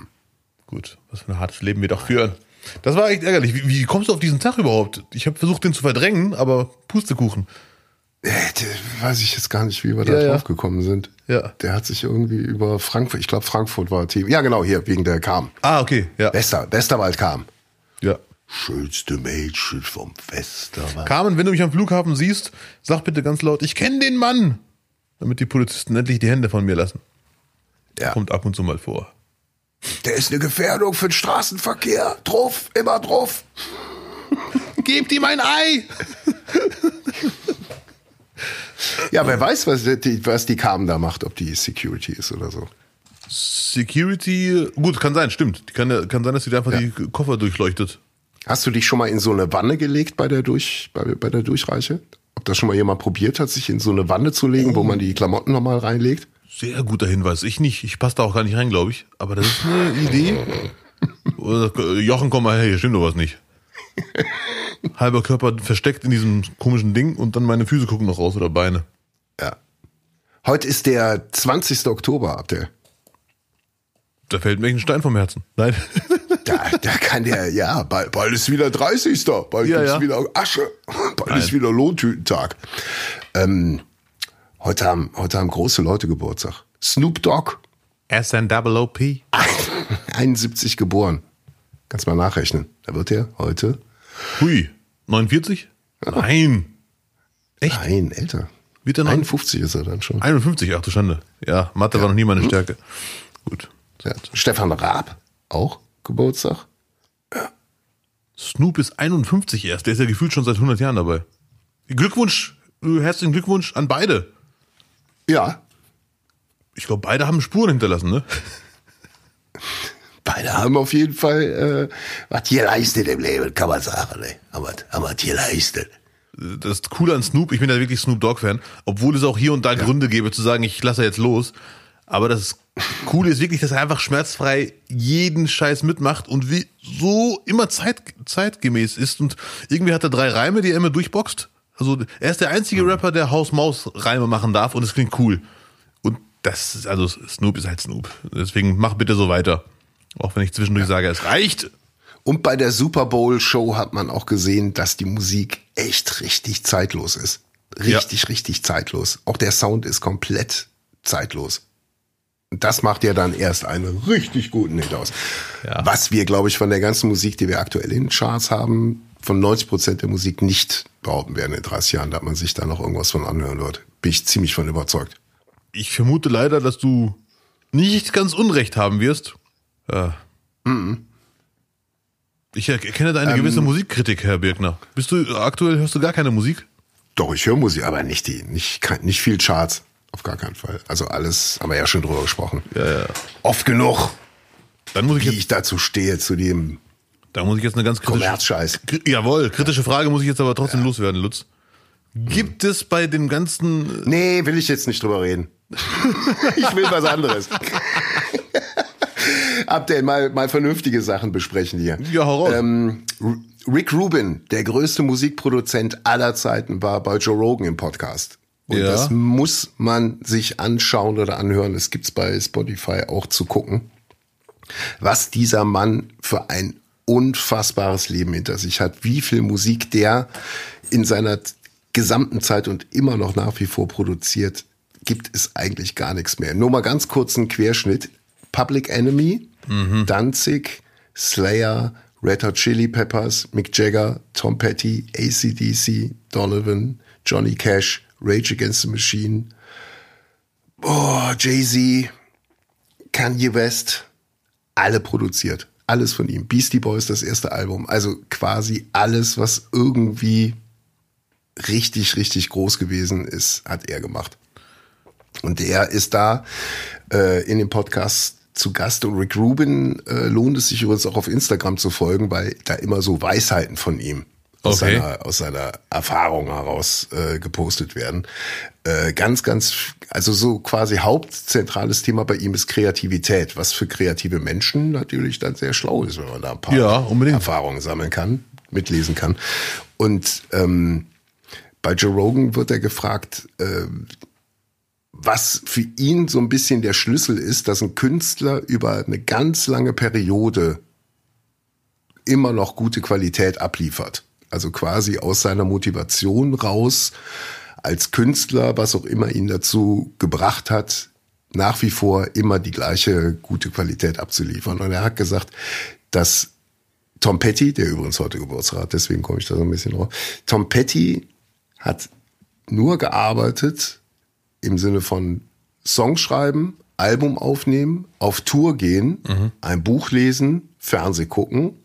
gut. Was für ein hartes Leben wir doch führen. Das war echt ärgerlich. Wie, wie kommst du auf diesen Tag überhaupt? Ich habe versucht, den zu verdrängen, aber Pustekuchen. Äh, weiß ich jetzt gar nicht, wie wir da Ja, ja. drauf gekommen sind. Ja. Der hat sich irgendwie über Frankfurt, ich glaube Frankfurt war Team. Ja, genau, hier, wegen der Kam. Ah, okay, ja. Wester, Westerwald kam. ja. Schönste Mädchen vom Westerwald. Carmen, wenn du mich am Flughafen siehst, sag bitte ganz laut, ich kenne den Mann. Damit die Polizisten endlich die Hände von mir lassen. Ja. Kommt ab und zu mal vor. Der ist eine Gefährdung für den Straßenverkehr. Drauf, immer drauf. Gebt ihm ein Ei! Ja, wer weiß, was die, was die Cam da macht, ob die Security ist oder so. Security, gut, kann sein, stimmt. Die kann, kann sein, dass sie einfach Ja. die Koffer durchleuchtet. Hast du dich schon mal in so eine Wanne gelegt bei der, Durch, bei, bei der Durchreiche? Ob das schon mal jemand probiert hat, sich in so eine Wanne zu legen, wo man die Klamotten nochmal reinlegt? Sehr guter Hinweis. Ich nicht. Ich passe da auch gar nicht rein, glaube ich. Aber das ist eine Idee. Oder, Jochen, komm mal her, hier stimmt doch was nicht. Halber Körper versteckt in diesem komischen Ding und dann meine Füße gucken noch raus oder Beine. Ja. Heute ist der 20. Oktober, Abdel. Da fällt mir ein Stein vom Herzen. Nein. Da, da kann der, ja, bald, bald ist wieder 30. Bald Ja, gibt's ja. wieder Asche. Bald Nein. ist wieder Lohntütentag. Ähm, heute, haben, heute haben große Leute Geburtstag. Snoop Dogg, SNOOP. 71 geboren. Kannst mal nachrechnen. Da wird er heute, Hui. 49? Nein. Echt? nein, älter. Wird er noch? 51 ist er dann schon. 51, ach du Schande. Ja, Mathe war noch nie meine Stärke. Gut. Ja. Stefan Raab, auch Geburtstag. Snoop ist 51 erst. Der ist ja gefühlt schon seit 100 Jahren dabei. Glückwunsch, herzlichen Glückwunsch an beide. Ja, Ich glaube, beide haben Spuren hinterlassen, ne? beide haben auf jeden Fall äh, was geleistet im Leben, kann man sagen. Ne? Haben was, haben was geleistet. Das Coole an Snoop, ich bin ja wirklich Snoop Dogg-Fan, obwohl es auch hier und da Gründe gäbe zu sagen, ich lasse jetzt los. Aber das Coole ist wirklich, dass er einfach schmerzfrei jeden Scheiß mitmacht und wie so immer zeit, zeitgemäß ist. Und irgendwie hat er drei Reime, die er immer durchboxt. Also er ist der einzige Rapper, der Haus-Maus-Reime machen darf und es klingt cool. Und das ist, also Snoop ist halt Snoop. Deswegen mach bitte so weiter. Auch wenn ich zwischendurch sage, es reicht. Und bei der Super Bowl Show hat man auch gesehen, dass die Musik echt richtig zeitlos ist. Richtig, richtig zeitlos. Auch der Sound ist komplett zeitlos. Das macht ja dann erst einen richtig guten Hit aus. Ja. Was wir, glaube ich, von der ganzen Musik, die wir aktuell in den Charts haben, von 90 Prozent der Musik nicht behaupten werden in 30 Jahren, da man sich da noch irgendwas von anhören wird. Bin ich ziemlich von überzeugt. Ich vermute leider, dass du nicht ganz Unrecht haben wirst. Ja. Ich erkenne da eine gewisse Musikkritik, Herr Birkner. Bist du aktuell hörst du gar keine Musik? Doch, ich höre Musik, aber nicht die, nicht, nicht viel Charts. Auf gar keinen Fall. Also alles haben wir ja schon drüber gesprochen. Ja, ja. Oft genug, Dann muss ich wie jetzt, ich dazu stehe, zu dem da muss ich jetzt eine ganz kritische, Kommerzscheiß. Kri- jawohl, kritische Frage muss ich jetzt aber trotzdem loswerden, Lutz. Gibt es bei dem ganzen, Nee, will ich jetzt nicht drüber reden. ich will was anderes. Abdel, mal, mal vernünftige Sachen besprechen hier. Ja, hau raus. Ähm, R- Rick Rubin, der größte Musikproduzent aller Zeiten, war bei Joe Rogan im Podcast. Und Ja. das muss man sich anschauen oder anhören. Das gibt's bei Spotify auch zu gucken. Was dieser Mann für ein unfassbares Leben hinter sich hat. Wie viel Musik der in seiner gesamten Zeit und immer noch nach wie vor produziert, gibt es eigentlich gar nichts mehr. Nur mal ganz kurz einen Querschnitt. Public Enemy, Danzig, Slayer, Red Hot Chili Peppers, Mick Jagger, Tom Petty, ACDC, Donovan, Johnny Cash, Rage Against the Machine, oh, Jay-Z, Kanye West, alle produziert. Alles von ihm. Beastie Boys, das erste Album. Also quasi alles, was irgendwie richtig, richtig groß gewesen ist, hat er gemacht. Und er ist da äh, in dem Podcast zu Gast. Und Rick Rubin äh, lohnt es sich übrigens auch auf Instagram zu folgen, weil da immer so Weisheiten von ihm aus, Okay. seiner, aus seiner Erfahrung heraus äh, gepostet werden. Äh, ganz, ganz, also so quasi hauptzentrales Thema bei ihm ist Kreativität, was für kreative Menschen natürlich dann sehr schlau ist, wenn man da ein paar Ja. Erfahrungen sammeln kann, mitlesen kann. Und ähm, bei Joe Rogan wird er gefragt, äh, was für ihn so ein bisschen der Schlüssel ist, dass ein Künstler über eine ganz lange Periode immer noch gute Qualität abliefert. Also quasi aus seiner Motivation raus als Künstler, was auch immer ihn dazu gebracht hat, nach wie vor immer die gleiche gute Qualität abzuliefern. Und er hat gesagt, dass Tom Petty, der übrigens heute Geburtstag hat, deswegen komme ich da so ein bisschen drauf. Tom Petty hat nur gearbeitet im Sinne von Songschreiben, Album aufnehmen, auf Tour gehen, Mhm. ein Buch lesen, Fernseh gucken,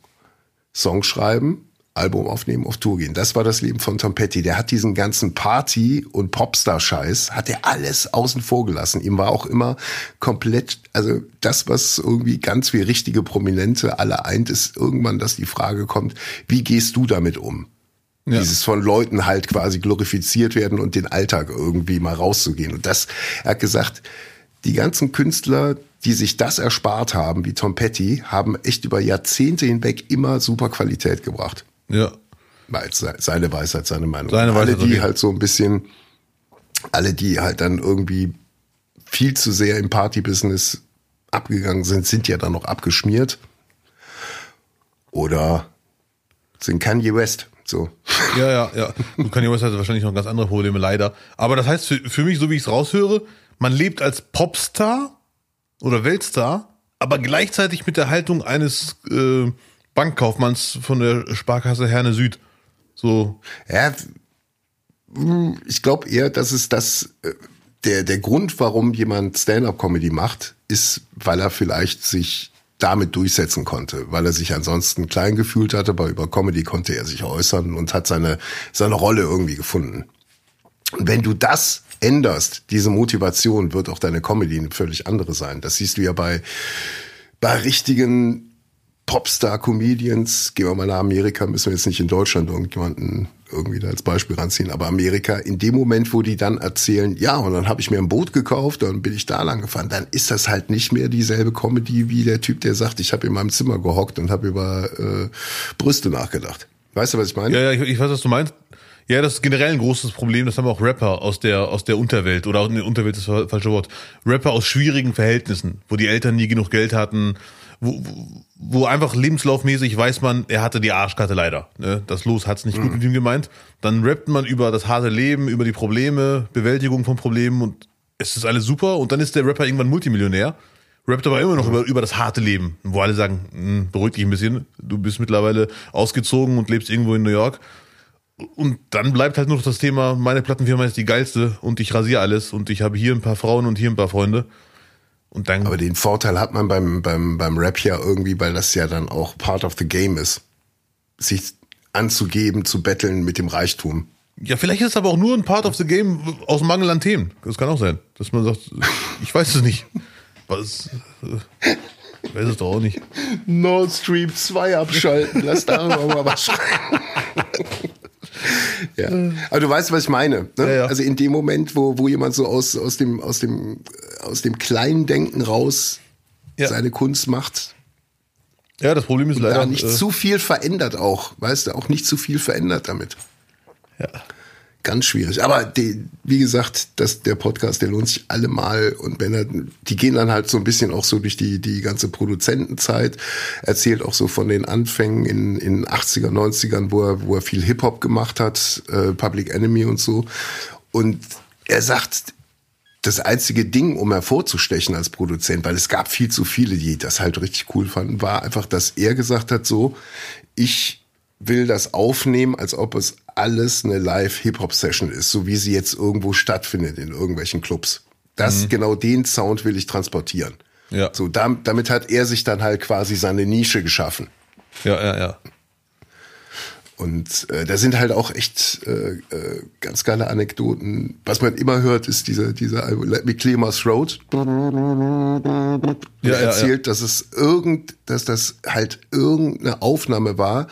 Song schreiben, Album aufnehmen, auf Tour gehen. Das war das Leben von Tom Petty. Der hat diesen ganzen Party- und Popstar-Scheiß, hat er alles außen vor gelassen. Ihm war auch immer komplett, also das, was irgendwie ganz wie richtige Prominente alle eint, ist irgendwann, dass die Frage kommt, wie gehst du damit um? Ja. Dieses von Leuten halt quasi glorifiziert werden und den Alltag irgendwie mal rauszugehen. Und das, er hat gesagt, die ganzen Künstler, die sich das erspart haben, wie Tom Petty, haben echt über Jahrzehnte hinweg immer super Qualität gebracht. Ja. Weil se- Seine Weisheit, seine Meinung. Seine alle, Weisheit, okay. die halt so ein bisschen, alle, die halt dann irgendwie viel zu sehr im Partybusiness abgegangen sind, sind ja dann noch abgeschmiert. Oder sind Kanye West. So. Ja, ja, ja. Du Kanye West hat wahrscheinlich noch ganz andere Probleme, leider. Aber das heißt für, für mich, so wie ich es raushöre, man lebt als Popstar oder Weltstar, aber gleichzeitig mit der Haltung eines äh, Bankkaufmanns von der Sparkasse Herne Süd. So, Ja, mh, ich glaube eher, dass es das, äh, der, der Grund, warum jemand Stand-up-Comedy macht, ist, weil er vielleicht sich damit durchsetzen konnte, weil er sich ansonsten klein gefühlt hatte, aber über Comedy konnte er sich äußern und hat seine, seine Rolle irgendwie gefunden. Und wenn du das änderst, diese Motivation, wird auch deine Comedy eine völlig andere sein. Das siehst du ja bei, bei richtigen Popstar-Comedians, gehen wir mal nach Amerika, müssen wir jetzt nicht in Deutschland irgendjemanden irgendwie da als Beispiel ranziehen, aber Amerika, in dem Moment, wo die dann erzählen, ja, und dann habe ich mir ein Boot gekauft, dann bin ich da lang gefahren, dann ist das halt nicht mehr dieselbe Comedy wie der Typ, der sagt, ich habe in meinem Zimmer gehockt und habe über äh, Brüste nachgedacht. Weißt du, was ich meine? ja, ja, ich, ich weiß, was du meinst. Ja, das ist generell ein großes Problem. Das haben auch Rapper aus der, aus der Unterwelt. Oder auch, nee, Unterwelt ist das falsche Wort. Rapper aus schwierigen Verhältnissen, wo die Eltern nie genug Geld hatten, wo, wo- einfach lebenslaufmäßig weiß man, er hatte die Arschkarte leider. Ne? Das Los hat's nicht gut mit ihm gemeint. Dann rappt man über das harte Leben, über die Probleme, Bewältigung von Problemen und es ist alles super. Und dann ist der Rapper irgendwann Multimillionär, rappt aber immer noch über, über das harte Leben, wo alle sagen, "Hm, beruhig dich ein bisschen, du bist mittlerweile ausgezogen und lebst irgendwo in New York. Und dann bleibt halt nur noch das Thema, meine Plattenfirma ist die geilste und ich rasiere alles und ich habe hier ein paar Frauen und hier ein paar Freunde. Und dann Aber den Vorteil hat man beim, beim, beim Rap ja irgendwie, weil das ja dann auch part of the game ist. Sich anzugeben, zu betteln mit dem Reichtum. Ja, vielleicht ist es aber auch nur ein Part of the Game aus Mangel an Themen. Das kann auch sein. Dass man sagt, ich weiß es nicht. Was? äh, Ich weiß es doch auch nicht. Nord Stream 2 abschalten, lass darüber mal was schreiben. Ja. Aber du weißt, was ich meine. Ne? Ja, ja. Also in dem Moment, wo, wo jemand so aus, aus, dem, aus, dem, aus dem kleinen Denken raus Ja. seine Kunst macht, Ja, das Problem ist leider. da nicht äh, zu viel verändert auch, weißt du, auch nicht zu viel verändert damit. ja. Ganz schwierig. Aber die, wie gesagt, das, der Podcast, der lohnt sich allemal. Und wenn er, die gehen dann halt so ein bisschen auch so durch die, die ganze Produzentenzeit, erzählt auch so von den Anfängen in, in 80er, 90ern, wo er, wo er viel Hip-Hop gemacht hat, äh, Public Enemy und so. Und er sagt, das einzige Ding, um hervorzustechen als Produzent, weil es gab viel zu viele, die das halt richtig cool fanden, war einfach, dass er gesagt hat, so, ich will das aufnehmen, als ob es alles eine Live-Hip-Hop-Session ist, so wie sie jetzt irgendwo stattfindet in irgendwelchen Clubs. Das, genau den Sound will ich transportieren. Ja. So, dam- damit hat er sich dann halt quasi seine Nische geschaffen. Ja, ja, ja. Und äh, da sind halt auch echt äh, äh, ganz geile Anekdoten. Was man immer hört, ist dieser dieser Album Let Me Clear My Throat. Ja, er ja, erzählt, dass es irgend, dass das halt irgendeine Aufnahme war,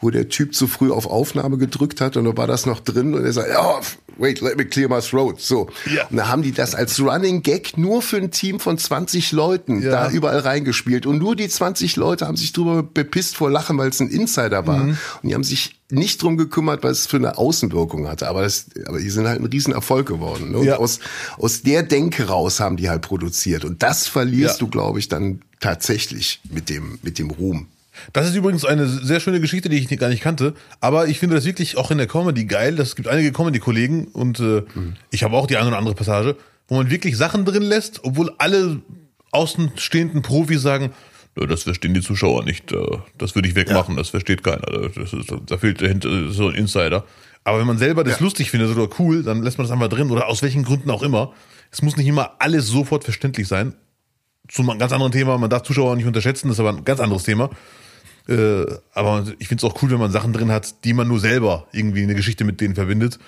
wo der Typ zu früh auf Aufnahme gedrückt hat und da war das noch drin und er sagt, oh, wait, let me clear my throat. So. Ja. Und da haben die das als Running Gag nur für ein Team von 20 Leuten Ja. da überall reingespielt. Und nur die 20 Leute haben sich drüber bepisst vor Lachen, weil es ein Insider war. Mhm. Und die haben sich nicht drum gekümmert, was es für eine Außenwirkung hatte. Aber, das, aber die sind halt ein Riesenerfolg geworden. Ne? Und Ja. aus, aus der Denke raus haben die halt produziert. Und das verlierst Ja. du, glaube ich, dann tatsächlich mit dem, mit dem Ruhm. Das ist übrigens eine sehr schöne Geschichte, die ich gar nicht kannte. Aber ich finde das wirklich auch in der Comedy geil. Es gibt einige Comedy-Kollegen und äh, ich habe auch die eine oder andere Passage, wo man wirklich Sachen drin lässt, obwohl alle außenstehenden Profis sagen, "Ja, das verstehen die Zuschauer nicht. äh, Das würde ich wegmachen, das versteht keiner. Das ist, da fehlt dahinter so ein Insider. Aber wenn man selber das lustig findet oder cool, dann lässt man das einfach drin oder aus welchen Gründen auch immer. Es muss nicht immer alles sofort verständlich sein. Zu einem ganz anderen Thema. Man darf Zuschauer nicht unterschätzen, das ist aber ein ganz anderes Thema. Äh, aber ich finde es auch cool, wenn man Sachen drin hat, die man nur selber irgendwie eine Geschichte mit denen verbindet.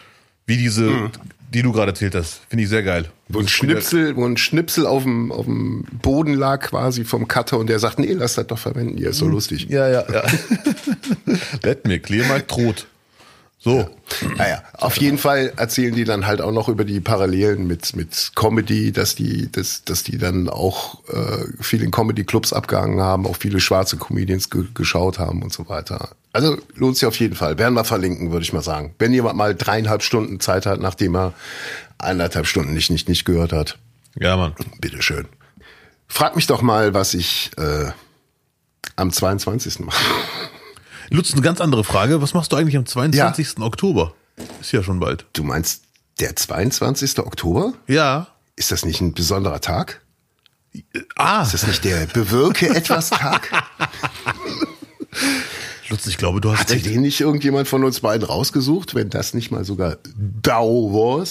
Wie diese, mhm. die du gerade erzählt hast. Finde ich sehr geil. Wo ein Schnipsel, wo ein Schnipsel auf dem, auf dem Boden lag quasi vom Cutter und der sagt, nee, lass das doch verwenden, hier ist so mhm. lustig. Ja, ja, ja. Let mir clear my throat. So. Ja. Naja, auf jeden Fall erzählen die dann halt auch noch über die Parallelen mit, mit Comedy, dass die, dass, dass die dann auch äh, viel in Comedy-Clubs abgehangen haben, auch viele schwarze Comedians ge geschaut haben und so weiter. Also lohnt sich auf jeden Fall. Werden wir verlinken, würde ich mal sagen. Wenn jemand mal dreieinhalb Stunden Zeit hat, nachdem er eineinhalb Stunden nicht, nicht, nicht gehört hat. Ja, Mann. Bitteschön. Frag mich doch mal, was ich äh, am 22. mache. Lutz, eine ganz andere Frage. Was machst du eigentlich am 22. Ja. Oktober? Ist ja schon bald. Du meinst der 22. Oktober? Ja. Ist das nicht ein besonderer Tag? Ah. Ist das nicht der Bewirke etwas Tag? Lutz, ich glaube, du hast Hatte recht. den nicht irgendjemand von uns beiden rausgesucht, wenn das nicht mal sogar Dau war?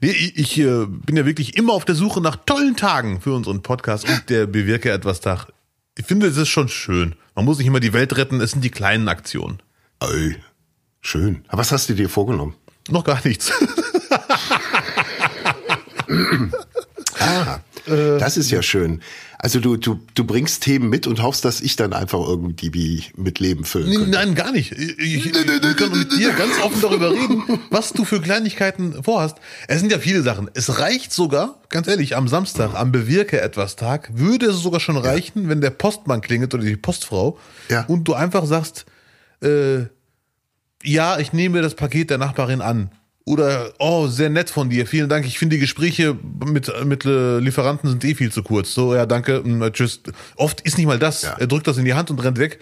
Nee, ich, ich äh, bin ja wirklich immer auf der Suche nach tollen Tagen für unseren Podcast und der Bewirke etwas Tag. Ich finde, es ist schon schön. Man muss nicht immer die Welt retten, es sind die kleinen Aktionen. Ey, schön. Aber was hast du dir vorgenommen? Noch gar nichts. ah, das ist ja schön. Also du, du, du bringst Themen mit und hoffst, dass ich dann einfach irgendwie mit Leben füllen kann. Nein, gar nicht. Ich, ich, ich kann mit dir ganz offen darüber reden, was du für Kleinigkeiten vorhast. Es sind ja viele Sachen. Es reicht sogar, ganz ehrlich, am Samstag, am Bewirke etwas Tag, würde es sogar schon reichen, ja. wenn der Postmann klingelt oder die Postfrau ja. und du einfach sagst, äh, ja, ich nehme das Paket der Nachbarin an. Oder, oh, sehr nett von dir, vielen Dank. Ich finde, die Gespräche mit, mit äh, Lieferanten sind eh viel zu kurz. So, ja, danke, mm, tschüss. Oft ist nicht mal das. Ja. Er drückt das in die Hand und rennt weg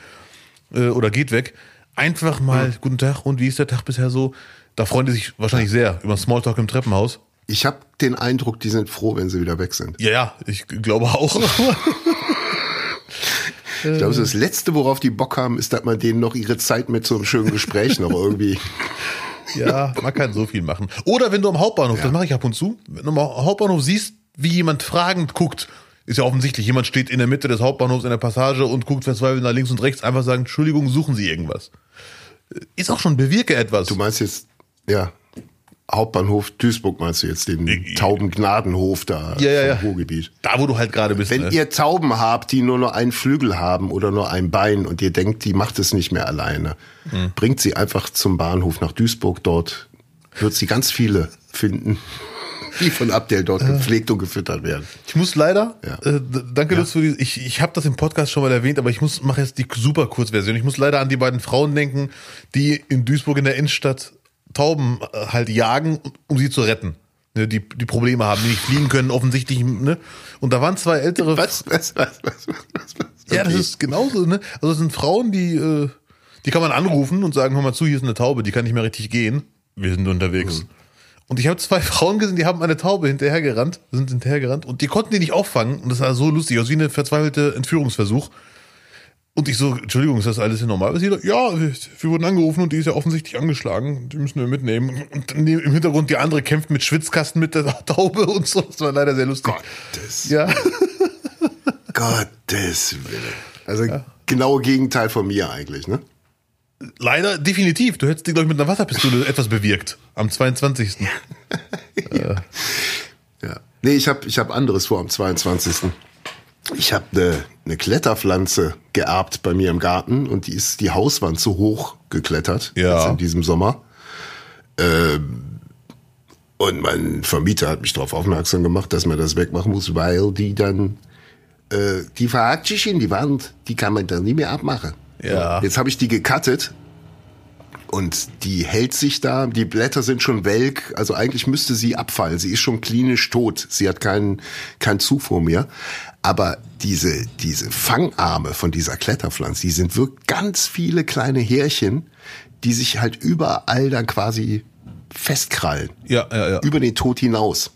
äh, oder geht weg. Einfach mal, mhm. guten Tag, und wie ist der Tag bisher so? Da freuen die sich wahrscheinlich sehr über Smalltalk im Treppenhaus. Ich habe den Eindruck, die sind froh, wenn sie wieder weg sind. Ja, ja, ich glaube auch. Ich glaube, das Letzte, worauf die Bock haben, ist, dass man denen noch ihre Zeit mit so einem schönen Gespräch noch irgendwie ja, man kann so viel machen. Oder wenn du am Hauptbahnhof, ja. das mache ich ab und zu, wenn du am Hauptbahnhof siehst, wie jemand fragend guckt, ist ja offensichtlich, jemand steht in der Mitte des Hauptbahnhofs in der Passage und guckt verzweifelt nach links und rechts, einfach sagen, Entschuldigung, suchen Sie irgendwas. Ist auch schon, bewirke etwas. Du meinst jetzt, ja, Hauptbahnhof Duisburg meinst du jetzt, den Taubengnadenhof da ja, ja, vom Ruhrgebiet. Da, wo du halt gerade bist. Wenn ne? ihr Tauben habt, die nur noch einen Flügel haben oder nur ein Bein und ihr denkt, die macht es nicht mehr alleine, hm. bringt sie einfach zum Bahnhof nach Duisburg. Dort wird sie ganz viele finden, die von Abdel dort gepflegt und gefüttert werden. Ich muss leider, ja. äh, danke ja. für die, ich, ich habe das im Podcast schon mal erwähnt, aber ich muss mache jetzt die super Kurzversion. Ich muss leider an die beiden Frauen denken, die in Duisburg in der Innenstadt Tauben äh, halt jagen, um sie zu retten. Ne, die, die Probleme haben, die nicht fliegen können, offensichtlich. Ne? Und da waren zwei ältere. Was, was, was, was, was, was? Okay. Ja, das ist genauso. Ne? Also es sind Frauen, die, äh, die kann man anrufen und sagen, hör mal zu, hier ist eine Taube, die kann nicht mehr richtig gehen. Wir sind unterwegs. Mhm. Und ich habe zwei Frauen gesehen, die haben eine Taube hinterhergerannt, sind hinterhergerannt und die konnten die nicht auffangen. Und das sah so lustig aus, wie eine verzweifelte Entführungsversuch. Und ich so, Entschuldigung, ist das alles hier normal? Sie sagt, ja, wir wurden angerufen und die ist ja offensichtlich angeschlagen. Die müssen wir mitnehmen. Und im Hintergrund die andere kämpft mit Schwitzkasten mit der Taube und so. Das war leider sehr lustig. Gottes. Ja. Gottes Willen. Also ja. genaue Gegenteil von mir eigentlich, ne? Leider, definitiv. Du hättest glaube ich, mit einer Wasserpistole etwas bewirkt. Am 22. ja. ja. Nee, ich habe ich hab anderes vor am 22. Ich habe eine, eine Kletterpflanze geerbt bei mir im Garten und die ist die Hauswand zu hoch geklettert ja. in diesem Sommer. Ähm, und mein Vermieter hat mich darauf aufmerksam gemacht, dass man das wegmachen muss, weil die dann, äh, die verhakt sich in die Wand, die kann man dann nie mehr abmachen. Ja. Jetzt habe ich die gecuttet und die hält sich da. Die Blätter sind schon welk, also eigentlich müsste sie abfallen. Sie ist schon klinisch tot. Sie hat keinen kein Zufuhr mehr. Aber diese, diese Fangarme von dieser Kletterpflanze, die sind wirklich ganz viele kleine Härchen, die sich halt überall dann quasi festkrallen. Ja, ja, ja. Über den Tod hinaus.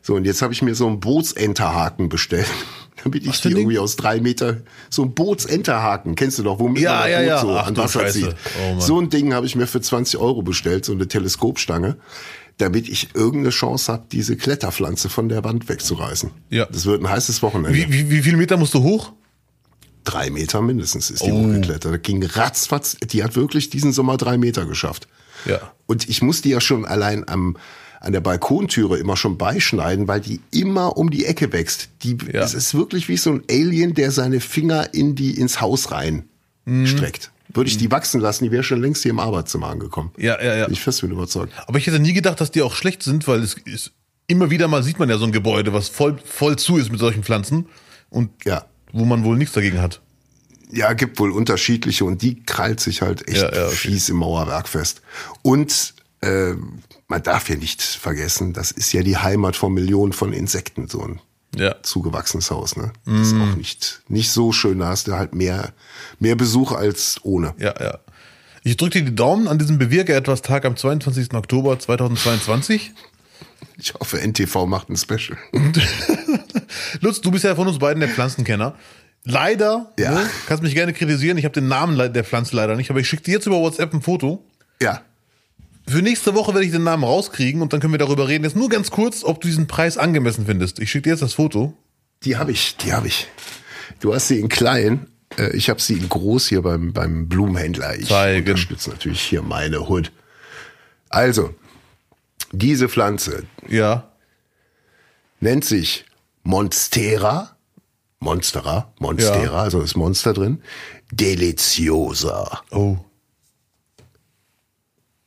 So, und jetzt habe ich mir so einen Bootsenterhaken bestellt. Damit ich die irgendwie aus drei Meter, so ein Bootsenterhaken, kennst du doch, wo ja, man ja, Boot ja. so Ach, an Wasser zieht. Oh, so ein Ding habe ich mir für 20 Euro bestellt, so eine Teleskopstange damit ich irgendeine Chance habe, diese Kletterpflanze von der Wand wegzureißen. Ja. Das wird ein heißes Wochenende. Wie, wie, wie viele Meter musst du hoch? Drei Meter mindestens ist die Oh. hochgeklettert. Das ging ratzfatz. Die hat wirklich diesen Sommer drei Meter geschafft. Ja. Und ich musste ja schon allein am, an der Balkontüre immer schon beischneiden, weil die immer um die Ecke wächst. Die, Ja. Es ist wirklich wie so ein Alien, der seine Finger in die, ins Haus rein Mhm. streckt. Würde ich die wachsen lassen, die wäre schon längst hier im Arbeitszimmer angekommen. Ja, ja, ja. Bin ich fest mit überzeugt. Aber ich hätte nie gedacht, dass die auch schlecht sind, weil es ist immer wieder mal sieht man ja so ein Gebäude, was voll, voll zu ist mit solchen Pflanzen und Ja. wo man wohl nichts dagegen hat. Ja, gibt wohl unterschiedliche und die krallt sich halt echt Ja, ja, okay. fies im Mauerwerk fest. Und äh, man darf ja nicht vergessen, das ist ja die Heimat von Millionen von Insekten, so ein Ja. zugewachsenes Haus. Ne? Das ist auch nicht, nicht so schön, da hast du halt mehr, mehr Besuch als ohne. Ja, ja. Ich drücke dir die Daumen an diesem Bewirke etwas Tag am 22. Oktober 2022. Ich hoffe, NTV macht ein Special. Lutz, du bist ja von uns beiden der Pflanzenkenner. Leider, Ja. ne, kannst mich gerne kritisieren, ich habe den Namen der Pflanze leider nicht, aber ich schicke dir jetzt über WhatsApp ein Foto. Ja, Für nächste Woche werde ich den Namen rauskriegen und dann können wir darüber reden. Jetzt nur ganz kurz, ob du diesen Preis angemessen findest. Ich schicke dir jetzt das Foto. die habe ich, die habe ich. Du hast sie in klein, äh, ich habe sie in groß hier beim, beim Blumenhändler. Ich Zeigen. unterstütze natürlich hier meine Hut. Also, diese Pflanze Ja. nennt sich Monstera, Monstera, Monstera, Ja. also ist Monster drin, Deliciosa. Oh.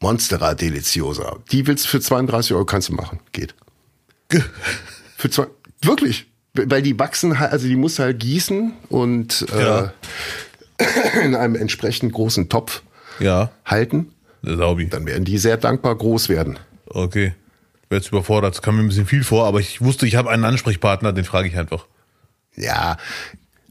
Monstera Deliciosa. Die willst du für 32 Euro kannst du machen. Geht. Für zwei, wirklich. Weil die wachsen, halt- also die musst du halt gießen und Ja. äh, in einem entsprechend großen Topf Ja. halten. Saubi. Dann werden die sehr dankbar groß werden. Okay. Ich werde jetzt überfordert. Es kam mir ein bisschen viel vor, aber ich wusste, ich habe einen Ansprechpartner, den frage ich einfach. Ja,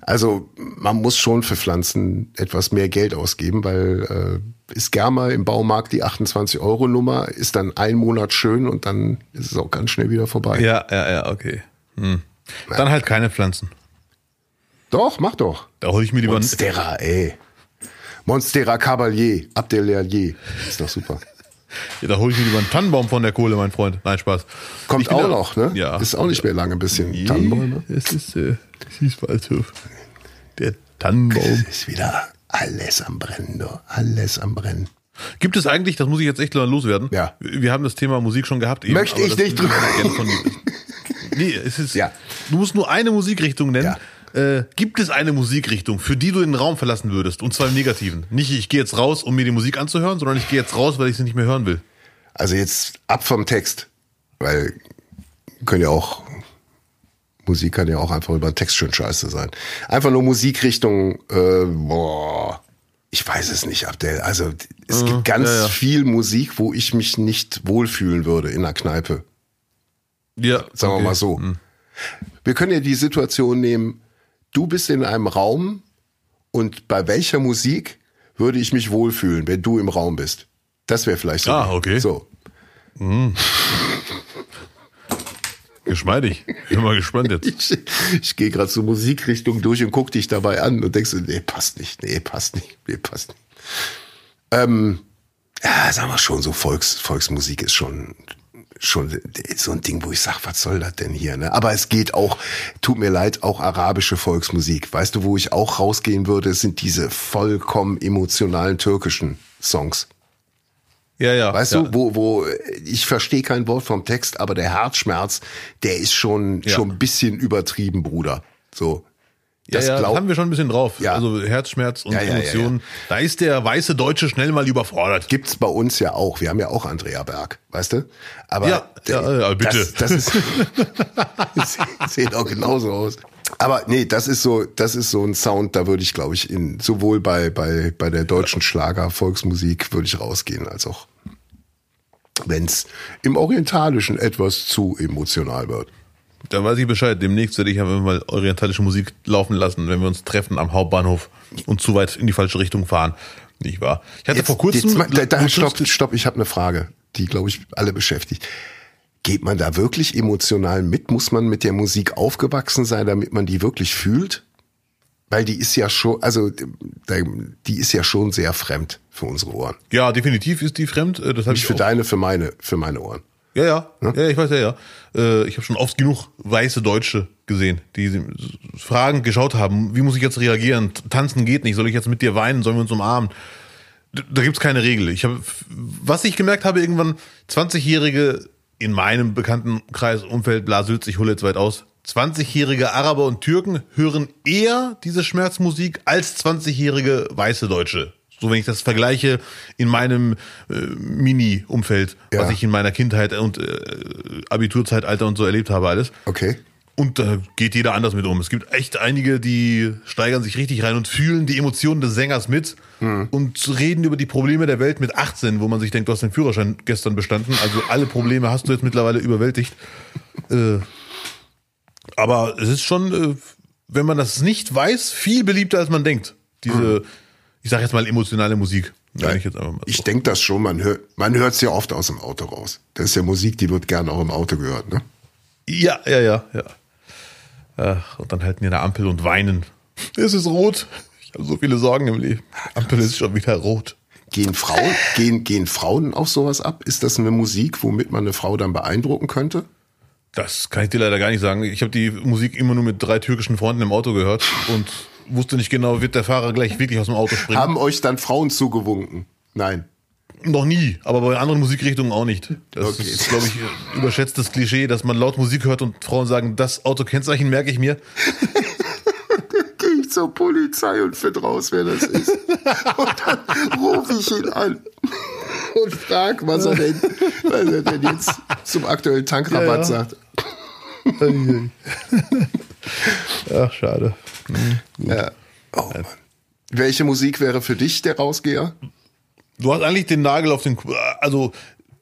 also man muss schon für Pflanzen etwas mehr Geld ausgeben, weil äh, ist gern mal im Baumarkt die 28 Euro Nummer, ist dann ein Monat schön und dann ist es auch ganz schnell wieder vorbei. Ja, ja, ja, okay. Hm. Dann halt keine Pflanzen. Doch, mach doch. Da hole ich mir lieber. Monstera, ey. Monstera Cavalier, Abdelalier. Ist doch super. Ja, da hole ich mir lieber einen Tannenbaum von der Kohle, mein Freund. Nein, Spaß. Kommt auch da- noch, ne? Ja. Ist auch nicht mehr lange, ein bisschen Tannenbäume. Es ist, äh, es ist Waldhof. Der Tannenbaum. Ist wieder alles am Brennen, du. Alles am Brennen. Gibt es eigentlich, das muss ich jetzt echt mal loswerden. Ja. Wir haben das Thema Musik schon gehabt. Eben, Möchte ich nicht drüber- von. Nee, es ist, Ja. du musst nur eine Musikrichtung nennen. Ja. Äh, gibt es eine Musikrichtung, für die du den Raum verlassen würdest? Und zwar im Negativen. Nicht, ich gehe jetzt raus, um mir die Musik anzuhören, sondern ich gehe jetzt raus, weil ich sie nicht mehr hören will. Also jetzt ab vom Text, weil können ja auch Musik kann ja auch einfach über den Text schön scheiße sein. Einfach nur Musikrichtung, äh, boah, ich weiß es nicht, Abdel. Also es gibt ganz ja, ja. viel Musik, wo ich mich nicht wohlfühlen würde in der Kneipe. Ja, Sagen okay. wir mal so. Wir können ja die Situation nehmen, du bist in einem Raum und bei welcher Musik würde ich mich wohlfühlen, wenn du im Raum bist? Das wäre vielleicht so. Ah, okay. So. Geschmeidig. Bin mal gespannt jetzt. Ich, ich gehe gerade zur Musikrichtung durch und guck dich dabei an und denkst, so, nee, passt nicht, nee, passt nicht, nee, passt nicht. Ähm, ja, sagen wir schon, so Volks, Volksmusik ist schon, schon so ein Ding, wo ich sag, was soll das denn hier? Ne? Aber es geht auch, tut mir leid, auch arabische Volksmusik. Weißt du, wo ich auch rausgehen würde, sind diese vollkommen emotionalen türkischen Songs. Ja, ja. Weißt ja. du, wo, wo ich verstehe kein Wort vom Text, aber der Herzschmerz, der ist schon Ja. schon ein bisschen übertrieben, Bruder. So. Ja, Das ja, das glaub- haben wir schon ein bisschen drauf. Ja. Also Herzschmerz und Ja, ja, ja, Emotionen. Da ist der weiße Deutsche schnell mal überfordert. Gibt's bei uns ja auch. Wir haben ja auch Andrea Berg, weißt du? Aber Ja, ja, ja, bitte. Das, das ist das sieht auch genauso aus. Aber nee, das ist so, das ist so ein Sound, da würde ich, glaube ich, in sowohl bei bei bei der deutschen Schlager Volksmusik würde ich rausgehen, als auch wenn's im Orientalischen etwas zu emotional wird. Da weiß ich Bescheid. Demnächst werde ich einfach mal orientalische Musik laufen lassen, wenn wir uns treffen am Hauptbahnhof und zu weit in die falsche Richtung fahren. Nicht wahr? Ich hatte vor kurzem. Jetzt, mal- da, da, stopp, stopp, ich habe eine Frage, die, glaube ich, alle beschäftigt. Geht man da wirklich emotional mit? Muss man mit der Musik aufgewachsen sein, damit man die wirklich fühlt? Weil die ist ja schon, also die ist ja schon sehr fremd für unsere Ohren. Ja, definitiv ist die fremd. äh, Das Nicht ich für auch. deine, für meine, für meine Ohren. Ja, ja, ja, ja ich weiß ja, ja. Äh, ich habe schon oft genug weiße Deutsche gesehen, die Fragen geschaut haben, wie muss ich jetzt reagieren? Tanzen geht nicht, soll ich jetzt mit dir weinen, sollen wir uns umarmen? Da gibt's keine Regel. Ich habe, was ich gemerkt habe, irgendwann 20-Jährige in meinem Bekanntenkreis, Umfeld, Blasülz, ich hole jetzt weit aus, 20-jährige Araber und Türken hören eher diese Schmerzmusik als 20-jährige weiße Deutsche. So wenn ich das vergleiche in meinem äh, Mini-Umfeld, ja. was ich in meiner Kindheit und äh, Abiturzeitalter und so erlebt habe, alles. Okay. Und da geht jeder anders mit um. Es gibt echt einige, die steigern sich richtig rein und fühlen die Emotionen des Sängers mit hm. und reden über die Probleme der Welt mit 18, wo man sich denkt, du hast den Führerschein gestern bestanden. Also alle Probleme hast du jetzt mittlerweile überwältigt. Äh, aber es ist schon, äh, wenn man das nicht weiß, viel beliebter als man denkt. Diese, hm. Ich sag jetzt mal emotionale Musik. Ja, ich so. ich denke das schon, man hört man hört es ja oft aus dem Auto raus. Das ist ja Musik, die wird gern auch im Auto gehört, ne? Ja, ja, ja, ja. Ach, und dann halten die eine Ampel und weinen. Es ist rot. Ich habe so viele Sorgen im Leben. Ampel ist schon wieder rot. Gehen Frauen, gehen, gehen Frauen auf sowas ab? Ist das eine Musik, womit man eine Frau dann beeindrucken könnte? Das kann ich dir leider gar nicht sagen. Ich habe die Musik immer nur mit drei türkischen Freunden im Auto gehört und wusste nicht genau, wird der Fahrer gleich wirklich aus dem Auto springen. Haben euch dann Frauen zugewunken? Nein. Noch nie, aber bei anderen Musikrichtungen auch nicht. Das okay. ist, glaube ich, überschätztes Klischee, dass man laut Musik hört und Frauen sagen, das Autokennzeichen merke ich mir. Gehe ich zur Polizei und finde raus, wer das ist. Und dann rufe ich ihn an und frage, was er denn, was er denn jetzt zum aktuellen Tankrabatt ja, ja. sagt. Ach, schade. Mhm, ja. Oh, Mann. Welche Musik wäre für dich der Rausgeher? Du hast eigentlich den Nagel auf den, also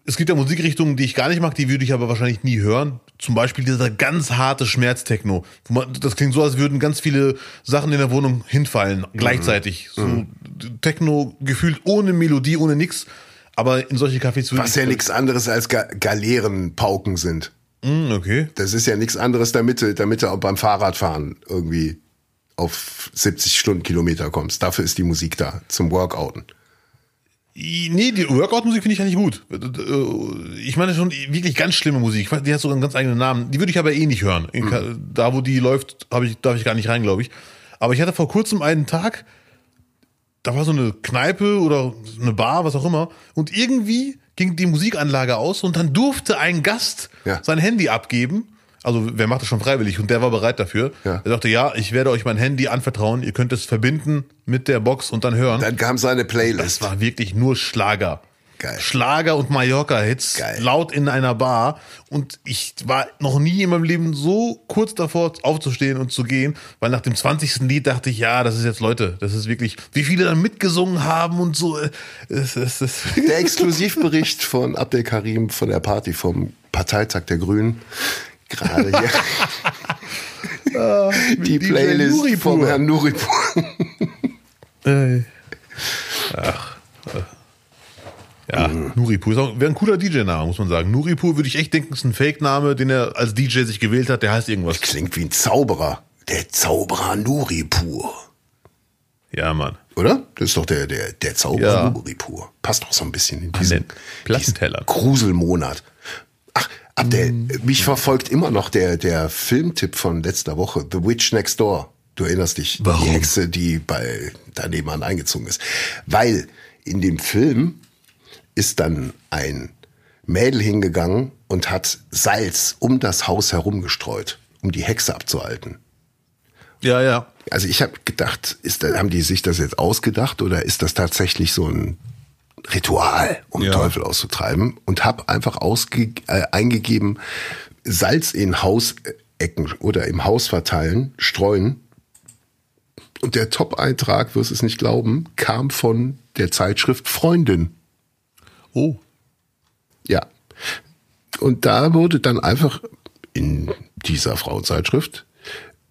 es gibt ja Musikrichtungen, die ich gar nicht mag, die würde ich aber wahrscheinlich nie hören. Zum Beispiel dieser ganz harte Schmerztechno. Das klingt so, als würden ganz viele Sachen in der Wohnung hinfallen, gleichzeitig. Mhm. So mhm. Techno gefühlt ohne Melodie, ohne nix. Aber in solche Cafés würde Was ja nichts anderes als Ga Galeerenpauken sind. Mm, okay. Das ist ja nichts anderes, damit damit du auch beim Fahrradfahren irgendwie auf 70 Stundenkilometer kommst. Dafür ist die Musik da, zum Workouten. Nee, die Workout-Musik finde ich eigentlich gut. Äh, ich meine schon wirklich ganz schlimme Musik. Die hat sogar einen ganz eigenen Namen. Die würde ich aber eh nicht hören. Mhm. Da, wo die läuft, ich, darf ich gar nicht rein, glaube ich. Aber ich hatte vor kurzem einen Tag, da war so eine Kneipe oder eine Bar, was auch immer. Und irgendwie ging die Musikanlage aus und dann durfte ein Gast ja. sein Handy abgeben also wer macht das schon freiwillig und der war bereit dafür. Ja. Er sagte, ja, ich werde euch mein Handy anvertrauen, ihr könnt es verbinden mit der Box und dann hören. Dann kam seine Playlist. Das war wirklich nur Schlager. Geil. Schlager und Mallorca-Hits laut in einer Bar. Und ich war noch nie in meinem Leben so kurz davor aufzustehen und zu gehen, weil nach dem 20. Lied dachte ich, ja, das ist jetzt Leute, das ist wirklich, wie viele dann mitgesungen haben und so. Es, es, es. Der Exklusivbericht von Abdel Karim von der Party vom Parteitag der Grünen gerade hier. Ah, die Playlist Nuripur. vom Herrn Nuripur. Ach. Ja, mhm. Nuripur wäre ein cooler DJ-Name, muss man sagen. Nuripur würde ich echt denken, ist ein Fake-Name, den er als DJ sich gewählt hat. Der heißt irgendwas. Das klingt wie ein Zauberer. Der Zauberer Nuripur. Ja, Mann. Oder? Das ist doch der, der, der Zauberer ja. Nuripur. Passt doch so ein bisschen in diesen, diesen Gruselmonat. Ach, Abdel, mm. mich verfolgt immer noch der, der Filmtipp von letzter Woche, The Witch Next Door. Du erinnerst dich, Warum? die Hexe, die bei daneben an eingezogen ist. Weil in dem Film ist dann ein Mädel hingegangen und hat Salz um das Haus herumgestreut, um die Hexe abzuhalten. Ja, ja. Also ich habe gedacht, ist, haben die sich das jetzt ausgedacht oder ist das tatsächlich so ein Ritual, um ja. Teufel auszutreiben und habe einfach ausge äh, eingegeben, Salz in Hausecken oder im Haus verteilen, streuen. Und der Top-Eintrag, wirst es nicht glauben, kam von der Zeitschrift Freundin. Oh. Ja. Und da wurde dann einfach in dieser Frauenzeitschrift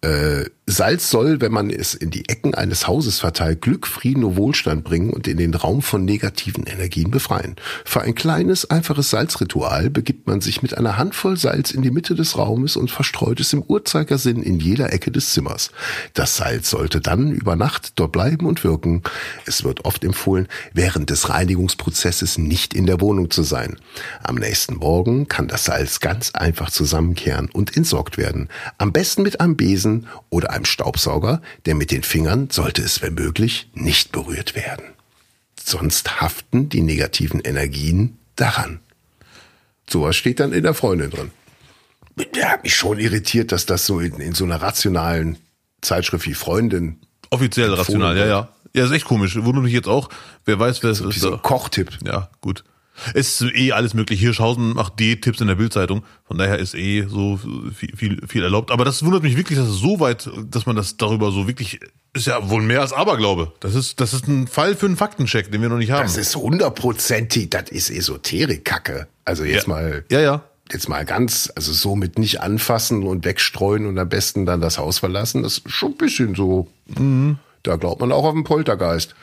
Äh, Salz soll, wenn man es in die Ecken eines Hauses verteilt, Glück, Frieden und Wohlstand bringen und in den Raum von negativen Energien befreien. Für ein kleines, einfaches Salzritual begibt man sich mit einer Handvoll Salz in die Mitte des Raumes und verstreut es im Uhrzeigersinn in jeder Ecke des Zimmers. Das Salz sollte dann über Nacht dort bleiben und wirken. Es wird oft empfohlen, während des Reinigungsprozesses nicht in der Wohnung zu sein. Am nächsten Morgen kann das Salz ganz einfach zusammenkehren und entsorgt werden. Am besten mit einem Besen oder einem Staubsauger, der mit den Fingern, sollte es wenn möglich, nicht berührt werden. Sonst haften die negativen Energien daran. Sowas steht dann in der Freundin drin. Der hat mich schon irritiert, dass das so in, in so einer rationalen Zeitschrift wie Freundin. Offiziell rational, ja, ja. Ja, ist echt komisch. Wundert mich jetzt auch. Wer weiß, wer es ist. So ein Kochtipp. Ja, gut. Es ist eh alles möglich. Hirschhausen macht D-Tipps in der Bildzeitung. Von daher ist eh so viel, viel, viel erlaubt. Aber das wundert mich wirklich, dass es so weit, dass man das darüber so wirklich, ist ja wohl mehr als Aberglaube. Das ist, das ist ein Fall für einen Faktencheck, den wir noch nicht haben. Das ist hundertprozentig, das ist Esoterik-Kacke. Also jetzt ja. mal. Ja, ja. Jetzt mal ganz, also so mit nicht anfassen und wegstreuen und am besten dann das Haus verlassen, das ist schon ein bisschen so. Mhm. Da glaubt man auch auf den Poltergeist.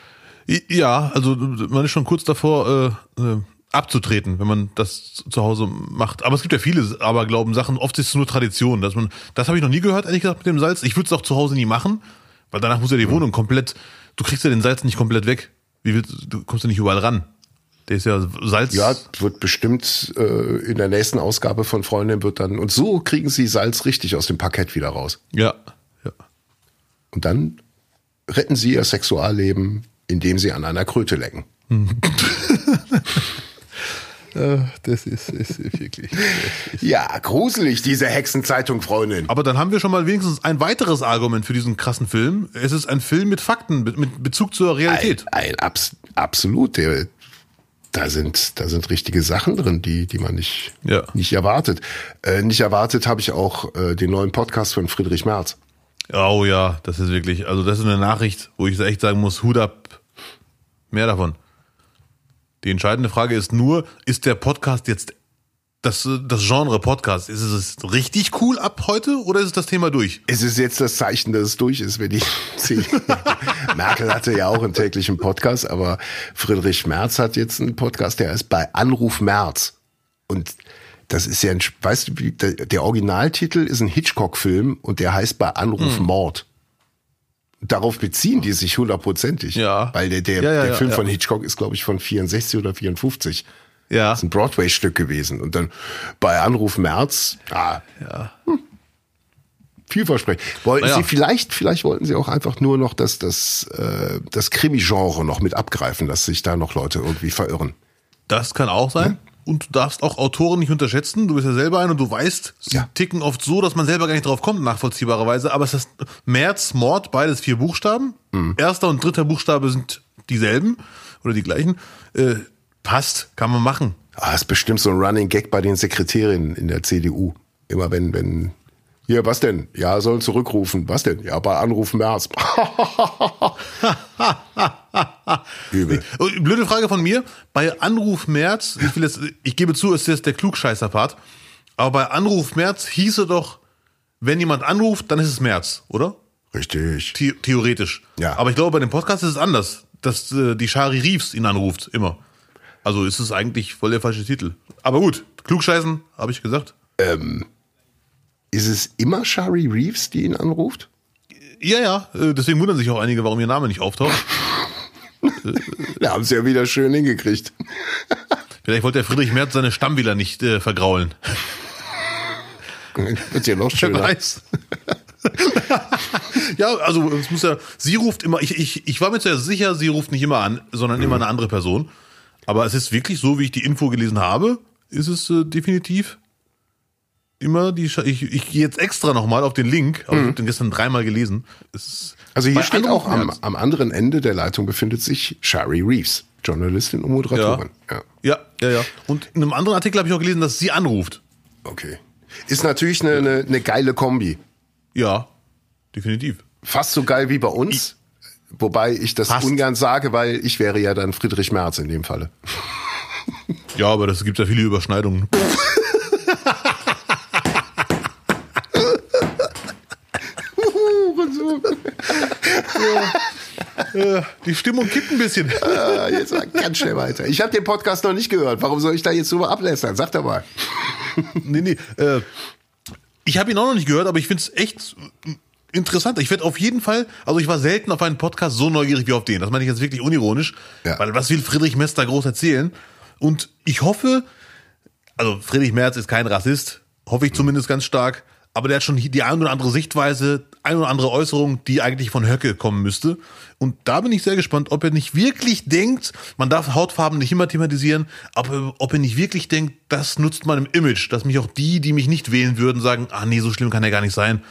Ja, also man ist schon kurz davor, äh, äh abzutreten, wenn man das zu Hause macht. Aber es gibt ja viele Aberglauben-Sachen. Oft ist es nur Tradition, dass man, das habe ich noch nie gehört, ehrlich gesagt, mit dem Salz. Ich würde es auch zu Hause nie machen, weil danach muss ja die mhm. Wohnung komplett, du kriegst ja den Salz nicht komplett weg. Wie willst, du kommst ja nicht überall ran. Der ist ja Salz. Ja, wird bestimmt äh, in der nächsten Ausgabe von Freundin wird dann, und so kriegen sie Salz richtig aus dem Parkett wieder raus. Ja, ja. Und dann retten sie ihr Sexualleben, indem sie an einer Kröte lecken. Das ist, ist wirklich. Das ist ja, gruselig, diese Hexenzeitung, Freundin. Aber dann haben wir schon mal wenigstens ein weiteres Argument für diesen krassen Film. Es ist ein Film mit Fakten, mit Bezug zur Realität. Ein, ein abs absolut. Da sind, da sind richtige Sachen drin, die, die man nicht, ja. nicht erwartet. Äh, nicht erwartet habe ich auch äh, den neuen Podcast von Friedrich Merz. Oh ja, das ist wirklich, also das ist eine Nachricht, wo ich echt sagen muss, Hut ab, mehr davon. Die entscheidende Frage ist nur, ist der Podcast jetzt das, das Genre Podcast, ist es richtig cool ab heute oder ist es das Thema durch? Es ist jetzt das Zeichen, dass es durch ist, wenn ich sehe. Merkel hatte ja auch einen täglichen Podcast, aber Friedrich Merz hat jetzt einen Podcast, der ist bei Anruf Merz. Und das ist ja ein, weißt du, der Originaltitel ist ein Hitchcock-Film und der heißt bei Anruf hm. Mord darauf beziehen die sich hundertprozentig. Ja. Weil der, der, ja, ja, der Film von Hitchcock ist, glaube ich, von 64 oder 54. Ja. Das ist ein Broadway-Stück gewesen. Und dann bei Anruf März, ah, ja. Hm, vielversprechend. Wollten. Sie vielleicht, vielleicht wollten Sie auch einfach nur noch das, das, äh, das Krimi-Genre noch mit abgreifen, dass sich da noch Leute irgendwie verirren. Das kann auch sein. Und du darfst auch Autoren nicht unterschätzen. Du bist ja selber ein und du weißt, sie ja. ticken oft so, dass man selber gar nicht drauf kommt, nachvollziehbarerweise. Aber es ist März, Mord, beides vier Buchstaben. Mhm. Erster und dritter Buchstabe sind dieselben oder die gleichen. Äh, passt, kann man machen. Ah, ist bestimmt so ein Running Gag bei den Sekretärinnen in der CDU. Immer wenn, wenn hier, was denn? Ja, sollen zurückrufen. Was denn? Ja, bei Anruf März. Übel. Blöde Frage von mir. Bei Anruf März, ich, will jetzt, ich gebe zu, es ist jetzt der Klugscheißer-Part, aber bei Anruf März hieße doch, wenn jemand anruft, dann ist es März, oder? Richtig. The theoretisch. Ja. Aber ich glaube, bei dem Podcast ist es anders, dass äh, die Shari Reeves ihn anruft, immer. Also ist es eigentlich voll der falsche Titel. Aber gut, Klugscheißen, habe ich gesagt. Ähm, ist es immer Shari Reeves, die ihn anruft? Ja, ja. Äh, deswegen wundern sich auch einige, warum ihr Name nicht auftaucht. da haben sie ja wieder schön hingekriegt. Vielleicht wollte der Friedrich Merz seine Stammwähler nicht äh, vergraulen. Wird ja noch schöner. Wer weiß. ja, also es muss ja, sie ruft immer, ich, ich, ich war mir zuerst sicher, sie ruft nicht immer an, sondern mhm. immer eine andere Person. Aber es ist wirklich so, wie ich die Info gelesen habe, ist es äh, definitiv immer die. Sch ich, ich gehe jetzt extra nochmal auf den Link, aber mhm. ich habe den gestern dreimal gelesen. Also hier steht auch am, am, anderen Ende der Leitung befindet sich Shari Reeves, Journalistin und Moderatorin. Ja, ja, ja. ja. Und in einem anderen Artikel habe ich auch gelesen, dass sie anruft. Okay. Ist natürlich eine, eine, eine geile Kombi. Ja, definitiv. Fast so geil wie bei uns. Ich, Wobei ich das Passt. ungern sage, weil ich wäre ja dann Friedrich Merz in dem Falle. Ja, aber das gibt ja viele Überschneidungen. Ja, die Stimmung kippt ein bisschen. Ah, jetzt mal ganz schnell weiter. Ich habe den Podcast noch nicht gehört. Warum soll ich da jetzt drüber ablästern? Sag doch mal. Nee, nee. Äh, ich habe ihn auch noch nicht gehört, aber ich finde es echt interessant. Ich werde auf jeden Fall, also ich war selten auf einen Podcast so neugierig wie auf den. Das meine ich jetzt wirklich unironisch. Ja. Weil was will Friedrich Merz da groß erzählen? Und ich hoffe, also Friedrich Merz ist kein Rassist, hoffe ich zumindest ganz stark. Aber der hat schon die ein oder andere Sichtweise, ein oder andere Äußerung, die eigentlich von Höcke kommen müsste. Und da bin ich sehr gespannt, ob er nicht wirklich denkt, man darf Hautfarben nicht immer thematisieren, aber ob er nicht wirklich denkt, das nutzt meinem Image, dass mich auch die, die mich nicht wählen würden, sagen, ah nee, so schlimm kann er gar nicht sein.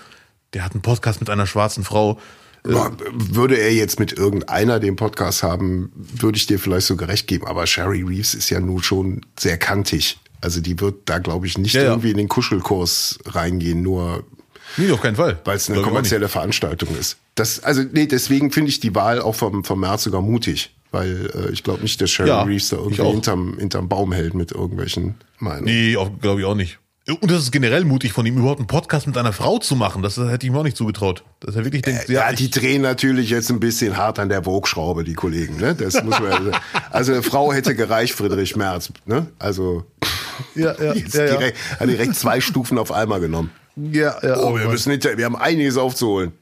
Der hat einen Podcast mit einer schwarzen Frau. Boah, Würde er jetzt mit irgendeiner den Podcast haben, würde ich dir vielleicht sogar recht geben. Aber Sherry Reeves ist ja nun schon sehr kantig. Also die wird da, glaube ich, nicht Ja, ja. irgendwie in den Kuschelkurs reingehen, nur Nee, auf keinen Fall. weil es eine kommerzielle Veranstaltung ist. Das, also nee, deswegen finde ich die Wahl auch vom, vom März sogar mutig. Weil äh, ich glaube nicht, dass Sherry Ja, Reeves da irgendwie hinterm, hinterm Baum hält mit irgendwelchen Meinungen. Nee, glaube ich auch nicht. Und das ist generell mutig von ihm, überhaupt einen Podcast mit einer Frau zu machen. Das hätte ich mir auch nicht zugetraut. Dass er wirklich denkt, Ja, ja, die drehen natürlich jetzt ein bisschen hart an der Wogschraube, die Kollegen. Ne? Das muss man, also, also eine Frau hätte gereicht, Friedrich Merz. Ne? Also ja, ja, jetzt ja, ja. direkt, hat direkt zwei Stufen auf einmal genommen. ja, ja. Oh, wir müssen hinter, wir haben einiges aufzuholen.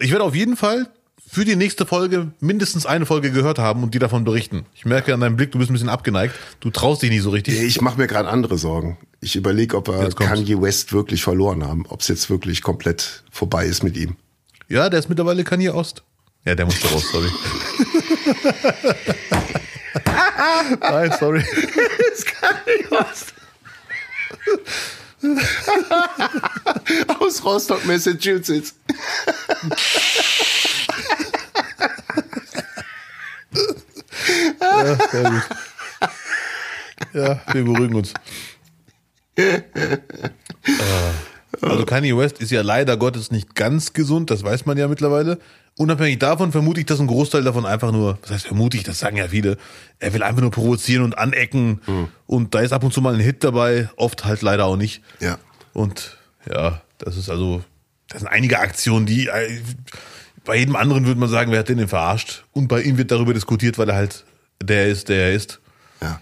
Ich werde auf jeden Fall für die nächste Folge mindestens eine Folge gehört haben und die davon berichten. Ich merke an deinem Blick, du bist ein bisschen abgeneigt. Du traust dich nicht so richtig. Ich mache mir gerade andere Sorgen. Ich überlege, ob wir. Kanye West wirklich verloren haben, ob es jetzt wirklich komplett vorbei ist mit ihm. Ja, der ist mittlerweile Kanye Ost. Ja, der musste raus, sorry. Nein, sorry. ist Kanye West. Aus Rostock, Massachusetts. Ja, sehr gut. Ja, wir beruhigen uns. Ah. Also Kanye West ist ja leider Gottes nicht ganz gesund, das weiß man ja mittlerweile. Unabhängig davon vermute ich, dass ein Großteil davon einfach nur, was heißt vermute ich, das sagen ja viele, er will einfach nur provozieren und anecken und da ist ab und zu mal ein Hit dabei, oft halt leider auch nicht. Ja. Und ja, das ist also, das sind einige Aktionen, die äh, bei jedem anderen würde man sagen, wer hat den denn verarscht? Und bei ihm wird darüber diskutiert, weil er halt der ist, der er ist. Ja.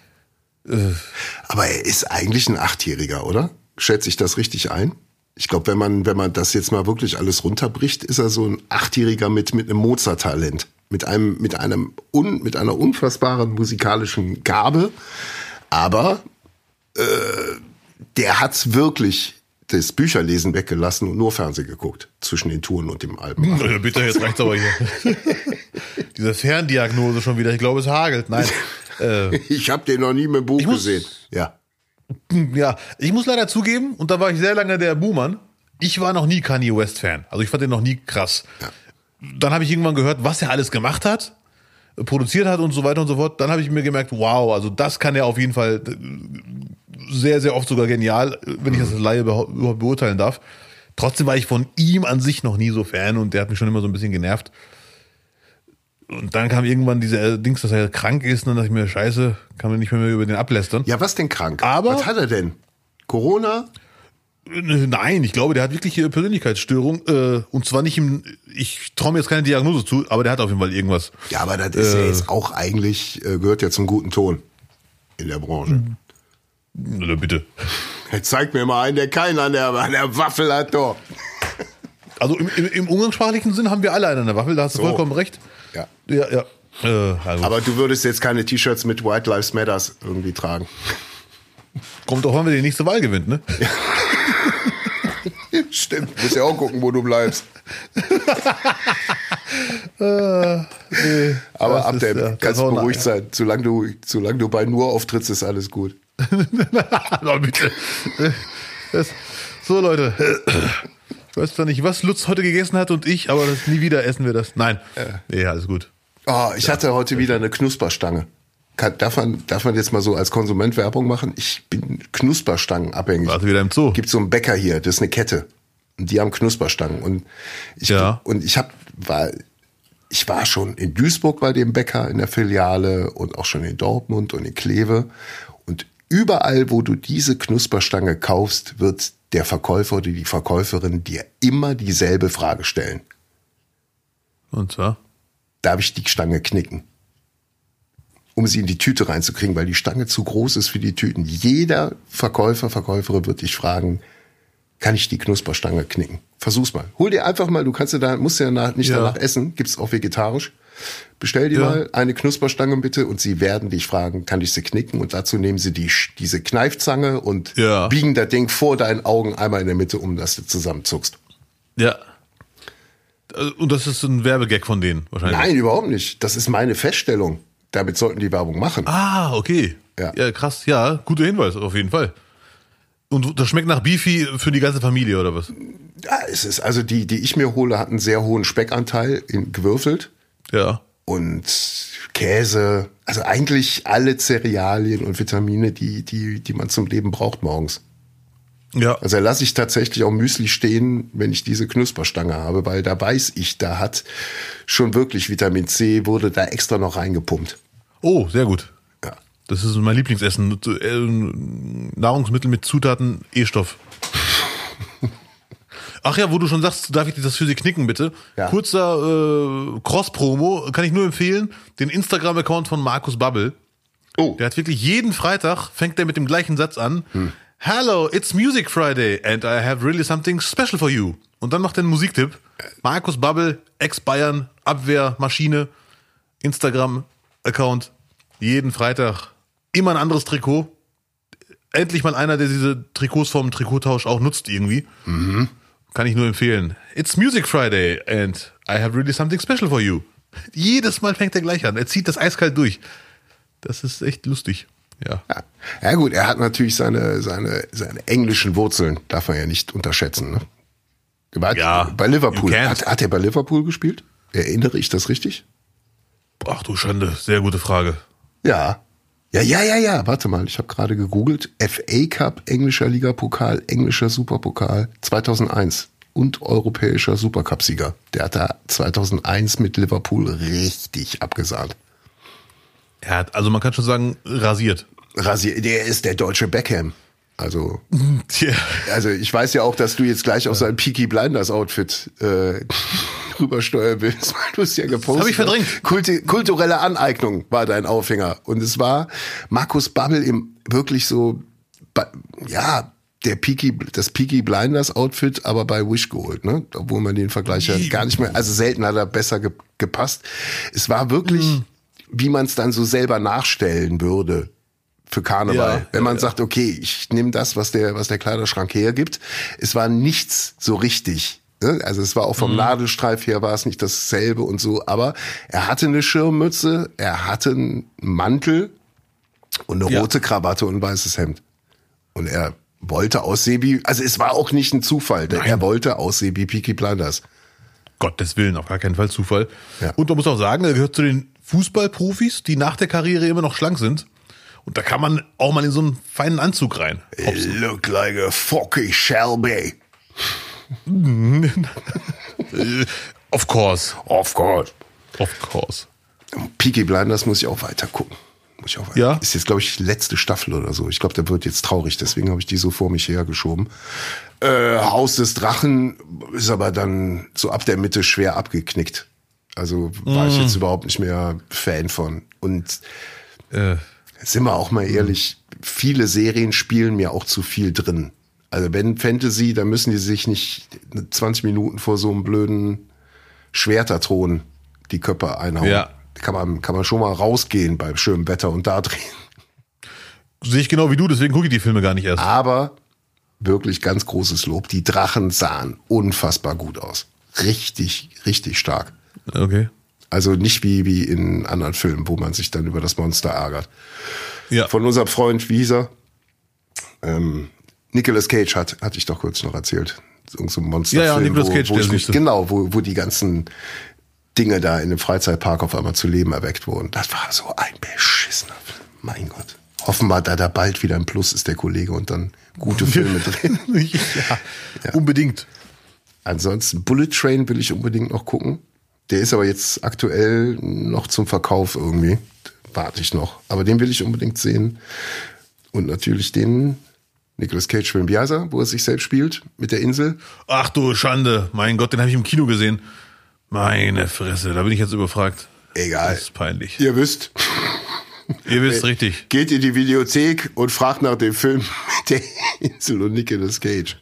Aber er ist eigentlich ein Achtjähriger, oder? Schätze ich das richtig ein? Ich glaube, wenn man, wenn man das jetzt mal wirklich alles runterbricht, ist er so ein Achtjähriger mit, mit einem Mozart-Talent. Mit einem, mit einem, un, mit einer unfassbaren musikalischen Gabe. Aber, äh, der hat's wirklich das Bücherlesen weggelassen und nur Fernsehen geguckt. Zwischen den Touren und dem Album. Bitte, jetzt reicht's aber hier. Diese Ferndiagnose schon wieder. Ich glaube, es hagelt. Nein. äh, Ich habe den noch nie mit dem Buch gesehen. Ja. ja, ich muss leider zugeben, und da war ich sehr lange der Buhmann, ich war noch nie Kanye West Fan. Also ich fand den noch nie krass. Dann habe ich irgendwann gehört, was er alles gemacht hat, produziert hat und so weiter und so fort. Dann habe ich mir gemerkt, wow, also das kann er auf jeden Fall äh, sehr, sehr oft sogar genial, wenn ich das als Laie behau- überhaupt beurteilen darf. Trotzdem war ich von ihm an sich noch nie so Fan und der hat mich schon immer so ein bisschen genervt. Und dann kam irgendwann diese äh, Dings, dass er krank ist, und dann dachte ich mir, scheiße, kann man nicht mehr über den ablästern. Ja, was denn krank? Aber- was hat er denn? Corona? Äh, Nein, ich glaube, der hat wirklich eine Persönlichkeitsstörung. Äh, und zwar nicht im, ich traue mir jetzt keine Diagnose zu, aber der hat auf jeden Fall irgendwas. Ja, aber das ist ja Äh. jetzt auch eigentlich, gehört ja zum guten Ton in der Branche. Oder bitte. Jetzt zeig mir mal einen, der keinen an der, an der Waffel hat, doch. Also im, im, im umgangssprachlichen Sinn haben wir alle einen an der Waffel, da hast du So. vollkommen recht. Ja. Ja, ja. Äh, also Aber du würdest jetzt keine T-Shirts mit White Lives Matters irgendwie tragen. kommt doch, wann wir die nächste Wahl gewinnt, ne? Stimmt, musst ja auch gucken, wo du bleibst. Aber das ab ist, der ja, kannst auch beruhigt eine- sein. Solange du, solange du bei nur auftrittst, ist alles gut. Na, bitte. Das, so, Leute. Ich weiß zwar nicht, was Lutz heute gegessen hat und ich, aber das, nie wieder essen wir das. Nein. Nee, alles gut. Oh, ich hatte heute wieder eine Knusperstange. Kann, darf, man, darf man jetzt mal so als Konsument Werbung machen? Ich bin Knusperstangen abhängig. Warst du wieder im Zoo? Gibt so einen Bäcker hier, das ist eine Kette. Und die haben Knusperstangen. Und ich, Ja. und ich hab, war, ich war schon in Duisburg bei dem Bäcker in der Filiale und auch schon in Dortmund und in Kleve. Und überall, wo du diese Knusperstange kaufst, wird der Verkäufer oder die Verkäuferin dir immer dieselbe Frage stellen. Und zwar? darf ich die Stange knicken. Um sie in die Tüte reinzukriegen, weil die Stange zu groß ist für die Tüten. Jeder Verkäufer, Verkäuferin wird dich fragen, kann ich die Knusperstange knicken? Versuch's mal. Hol dir einfach mal, du kannst ja da, musst ja nach, nicht Ja. danach essen, gibt's auch vegetarisch. Bestell dir Ja. mal eine Knusperstange bitte und sie werden dich fragen, kann ich sie knicken? Und dazu nehmen sie die, diese Kneifzange und Ja. biegen das Ding vor deinen Augen einmal in der Mitte um, dass du zusammenzuckst. Ja. Äh, Und das ist ein Werbegag von denen wahrscheinlich. Nein, überhaupt nicht. Das ist meine Feststellung. Damit sollten die Werbung machen. Ah, okay. Ja. ja, krass. Ja, guter Hinweis, auf jeden Fall. Und das schmeckt nach Beefy für die ganze Familie, oder was? Ja, es ist also die, die ich mir hole, hat einen sehr hohen Speckanteil in, gewürfelt Ja. und Käse. Also eigentlich alle Cerealien und Vitamine, die, die, die man zum Leben braucht morgens. Ja. Also da lasse ich tatsächlich auch Müsli stehen, wenn ich diese Knusperstange habe, weil da weiß ich, da hat schon wirklich Vitamin C, wurde da extra noch reingepumpt. Oh, sehr gut. Ja. Das ist mein Lieblingsessen. Äh, Nahrungsmittel mit Zutaten E-Stoff. Ach ja, wo du schon sagst, darf ich das für Sie knicken, bitte? Ja. Kurzer äh, Cross-Promo, kann ich nur empfehlen, den Instagram-Account von Markus Babbel. Oh, Der hat wirklich jeden Freitag, fängt er mit dem gleichen Satz an. Hello, it's Music Friday and I have really something special for you. Und dann macht er einen Musiktipp. Markus Babbel, Ex-Bayern, Abwehrmaschine, Instagram-Account. Jeden Freitag immer ein anderes Trikot. Endlich mal einer, der diese Trikots vom Trikottausch auch nutzt irgendwie. Kann ich nur empfehlen. It's Music Friday and I have really something special for you. Jedes Mal fängt er gleich an. Er zieht das eiskalt durch. Das ist echt lustig. Ja. ja. ja gut, er hat natürlich seine, seine, seine englischen Wurzeln, darf man ja nicht unterschätzen. Ne? Hat Ja, bei Liverpool. Hat, hat er bei Liverpool gespielt? Erinnere ich das richtig? Ach du Schande, sehr gute Frage. Ja. Ja, ja, ja, ja. Warte mal, ich habe gerade gegoogelt. FA Cup, englischer Ligapokal, englischer Superpokal 2001 und europäischer Supercup-Sieger. Der hat da 2001 mit Liverpool richtig abgesahnt. Er hat, also man kann schon sagen, rasiert. Rasier, der ist der deutsche Beckham. Also, Tja. also ich weiß ja auch, dass du jetzt gleich auf sein Peaky Blinders Outfit äh, rübersteuern willst, weil du es ja gepostet hab ich verdrängt. Kulti kulturelle Aneignung war dein Aufhänger. Und es war Markus Babbel im wirklich so, ja, der Peaky, das Peaky Blinders Outfit, aber bei Wish geholt, ne? Obwohl man den Vergleich ja gar nicht mehr, also selten hat er besser ge gepasst. Es war wirklich, Mhm. wie man es dann so selber nachstellen würde für Karneval. Ja, Wenn man ja, sagt, okay, ich nehme das, was der, was der Kleiderschrank hergibt. Es war nichts so richtig. Ne? Also es war auch Mhm. vom Nadelstreif her war es nicht dasselbe und so, aber er hatte eine Schirmmütze, er hatte einen Mantel und eine Ja. rote Krawatte und ein weißes Hemd. Und er wollte aussehen wie, also es war auch nicht ein Zufall, denn er wollte aussehen wie Peaky Blinders. Gottes Willen, auf gar keinen Fall Zufall. Ja. Und man muss auch sagen, er gehört zu den Fußballprofis, die nach der Karriere immer noch schlank sind. Und da kann man auch mal in so einen feinen Anzug rein. Look like a fucking Shelby. Of course. Of course. Of course. Peaky Blinders muss ich auch weiter gucken. Muss ich auch weiter. Ja? Ist jetzt, glaube ich, letzte Staffel oder so. Ich glaube, der wird jetzt traurig, deswegen habe ich die so vor mich hergeschoben. Äh, Haus des Drachen ist aber dann so ab der Mitte schwer abgeknickt. Also war ich jetzt überhaupt nicht mehr Fan von. Und Äh, sind wir auch mal ehrlich, viele Serien spielen mir auch zu viel drin. Also wenn Fantasy, dann müssen die sich nicht 20 Minuten vor so einem blöden Schwerterthron die Köpfe einhauen. Ja. Kann man, kann man schon mal rausgehen bei schönem Wetter und da drehen. sehe ich genau wie du, deswegen gucke ich die Filme gar nicht erst. Aber wirklich ganz großes Lob. Die Drachen sahen unfassbar gut aus. Richtig, richtig stark. Okay. Also nicht wie, wie in anderen Filmen, wo man sich dann über das Monster ärgert. Ja. Von unserem Freund, wie hieß er? Ähm, Nicolas Cage hat, hatte ich doch kurz noch erzählt. Irgend so ein Monsterfilm. Ja, ja, Nicolas wo, Cage, wo ich mich. Genau, wo, wo die ganzen Dinge da in dem Freizeitpark auf einmal zu Leben erweckt wurden. Das war so ein beschissener Film. Mein Gott. Hoffen wir, da da bald wieder ein Plus ist, der Kollege, und dann gute Filme drehen. ja, unbedingt. Ansonsten Bullet Train will ich unbedingt noch gucken. Der ist aber jetzt aktuell noch zum Verkauf irgendwie. Warte ich noch. Aber den will ich unbedingt sehen. Und natürlich den Nicolas Cage Film, er, wo er sich selbst spielt, mit der Insel. Ach du Schande, mein Gott, den habe ich im Kino gesehen. Meine Fresse, da bin ich jetzt überfragt. Egal. Das ist peinlich. Ihr wisst, Ihr wisst richtig. geht in die Videothek und fragt nach dem Film mit der Insel und Nicolas Cage.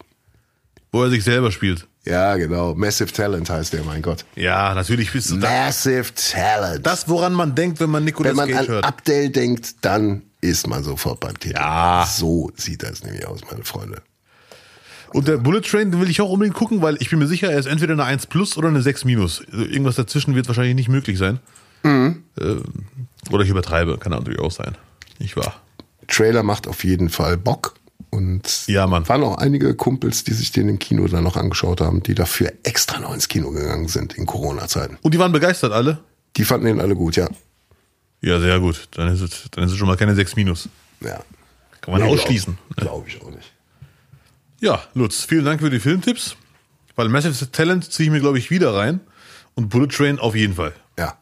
Wo er sich selber spielt. Ja, genau. Massive Talent heißt der, mein Gott. Ja, natürlich bist du da. Massive Talent. Das, woran man denkt, wenn man Nicolas Wenn man Cage an hört. Abdel denkt, dann ist man sofort beim Thema. Ja. So sieht das nämlich aus, meine Freunde. Und der Bullet Train, den will ich auch unbedingt gucken, weil ich bin mir sicher, er ist entweder eine 1 plus oder eine 6 minus. Also Irgendwas dazwischen wird wahrscheinlich nicht möglich sein. Mhm. Ähm, oder ich übertreibe, kann natürlich auch sein. Nicht wahr? Trailer macht auf jeden Fall Bock. Und Ja, Mann. waren auch einige Kumpels, die sich den im Kino dann noch angeschaut haben, die dafür extra noch ins Kino gegangen sind in Corona-Zeiten. Und die waren begeistert alle? Die fanden den alle gut, ja. Ja, sehr gut. Dann ist es, dann ist es schon mal keine 6 minus. Ja. Kann man ausschließen. Glaube ich auch nicht. Ja, Lutz, vielen Dank für die Filmtipps. Weil Massive Talent ziehe ich mir, glaube ich, wieder rein. Und Bullet Train auf jeden Fall. Ja.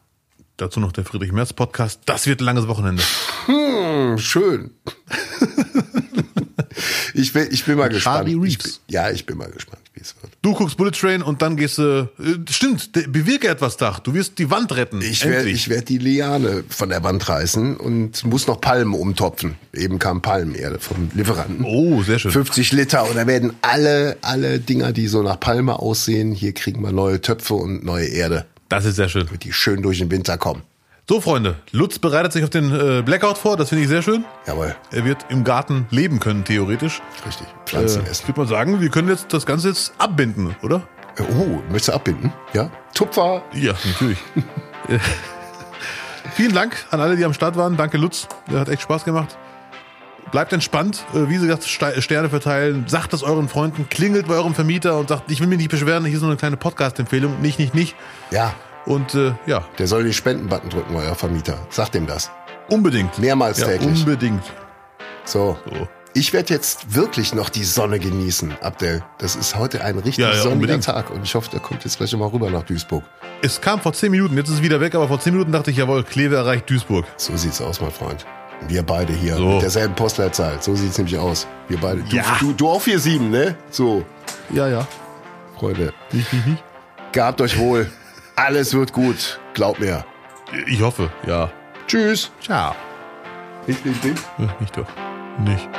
Dazu noch der Friedrich Merz Podcast. Das wird ein langes Wochenende. Hm, schön. ich, bin, ich bin mal gespannt. Charlie Ich Reeves. bin, ja, ich bin mal gespannt, es wird. Du guckst Bullet Train und dann gehst du. Äh, stimmt, bewirke etwas, Dach. Du wirst die Wand retten. Ich werde werd die Liane von der Wand reißen und muss noch Palmen umtopfen. Eben kam Palmenerde vom Lieferanten. Oh, sehr schön. 50 Liter und da werden alle, alle Dinger, die so nach Palme aussehen, hier kriegen wir neue Töpfe und neue Erde, Das ist sehr schön. die schön durch den Winter kommen. So, Freunde, Lutz bereitet sich auf den äh, Blackout vor. Das finde ich sehr schön. Jawohl, Er wird im Garten leben können, theoretisch. richtig. Äh, Pflanzen ich essen. würde mal sagen, wir können jetzt das Ganze jetzt abbinden, oder? Oh, möchtest du abbinden? Ja? Tupfer. Ja, natürlich. Äh, Vielen Dank an alle, die am Start waren. Danke, Lutz. Der hat echt Spaß gemacht. Bleibt entspannt. Äh, Wie gesagt, Ste- Sterne verteilen. Sagt das euren Freunden. Klingelt bei eurem Vermieter und sagt, ich will mich nicht beschweren. Hier ist nur eine kleine Podcast-Empfehlung. Nicht, nicht, nicht. Ja, Und äh, ja, der soll den Spendenbutton drücken, euer Vermieter. Sagt dem das. unbedingt. Mehrmals ja, täglich. Unbedingt. So. So. Ich werde jetzt wirklich noch die Sonne genießen, Abdel. Das ist heute ein richtig Ja, ja, sonniger unbedingt. Tag und ich hoffe, der kommt jetzt gleich mal rüber nach Duisburg. Es kam vor 10 Minuten, jetzt ist es wieder weg, aber vor 10 Minuten dachte ich, jawohl, Kleve erreicht Duisburg. So sieht's aus, mein Freund. Wir beide hier So. mit derselben Postleitzahl. So sieht's nämlich aus. Wir beide. Du, Ja. du, du auch 4-7, ne? So, Ja, ja. Freunde. Nicht, nicht, nicht. Gehabt euch wohl. Alles wird gut. Glaub mir. Ich hoffe, ja. Tschüss. Ciao. Nicht, nicht, nicht. Äh, Nicht doch. Nicht.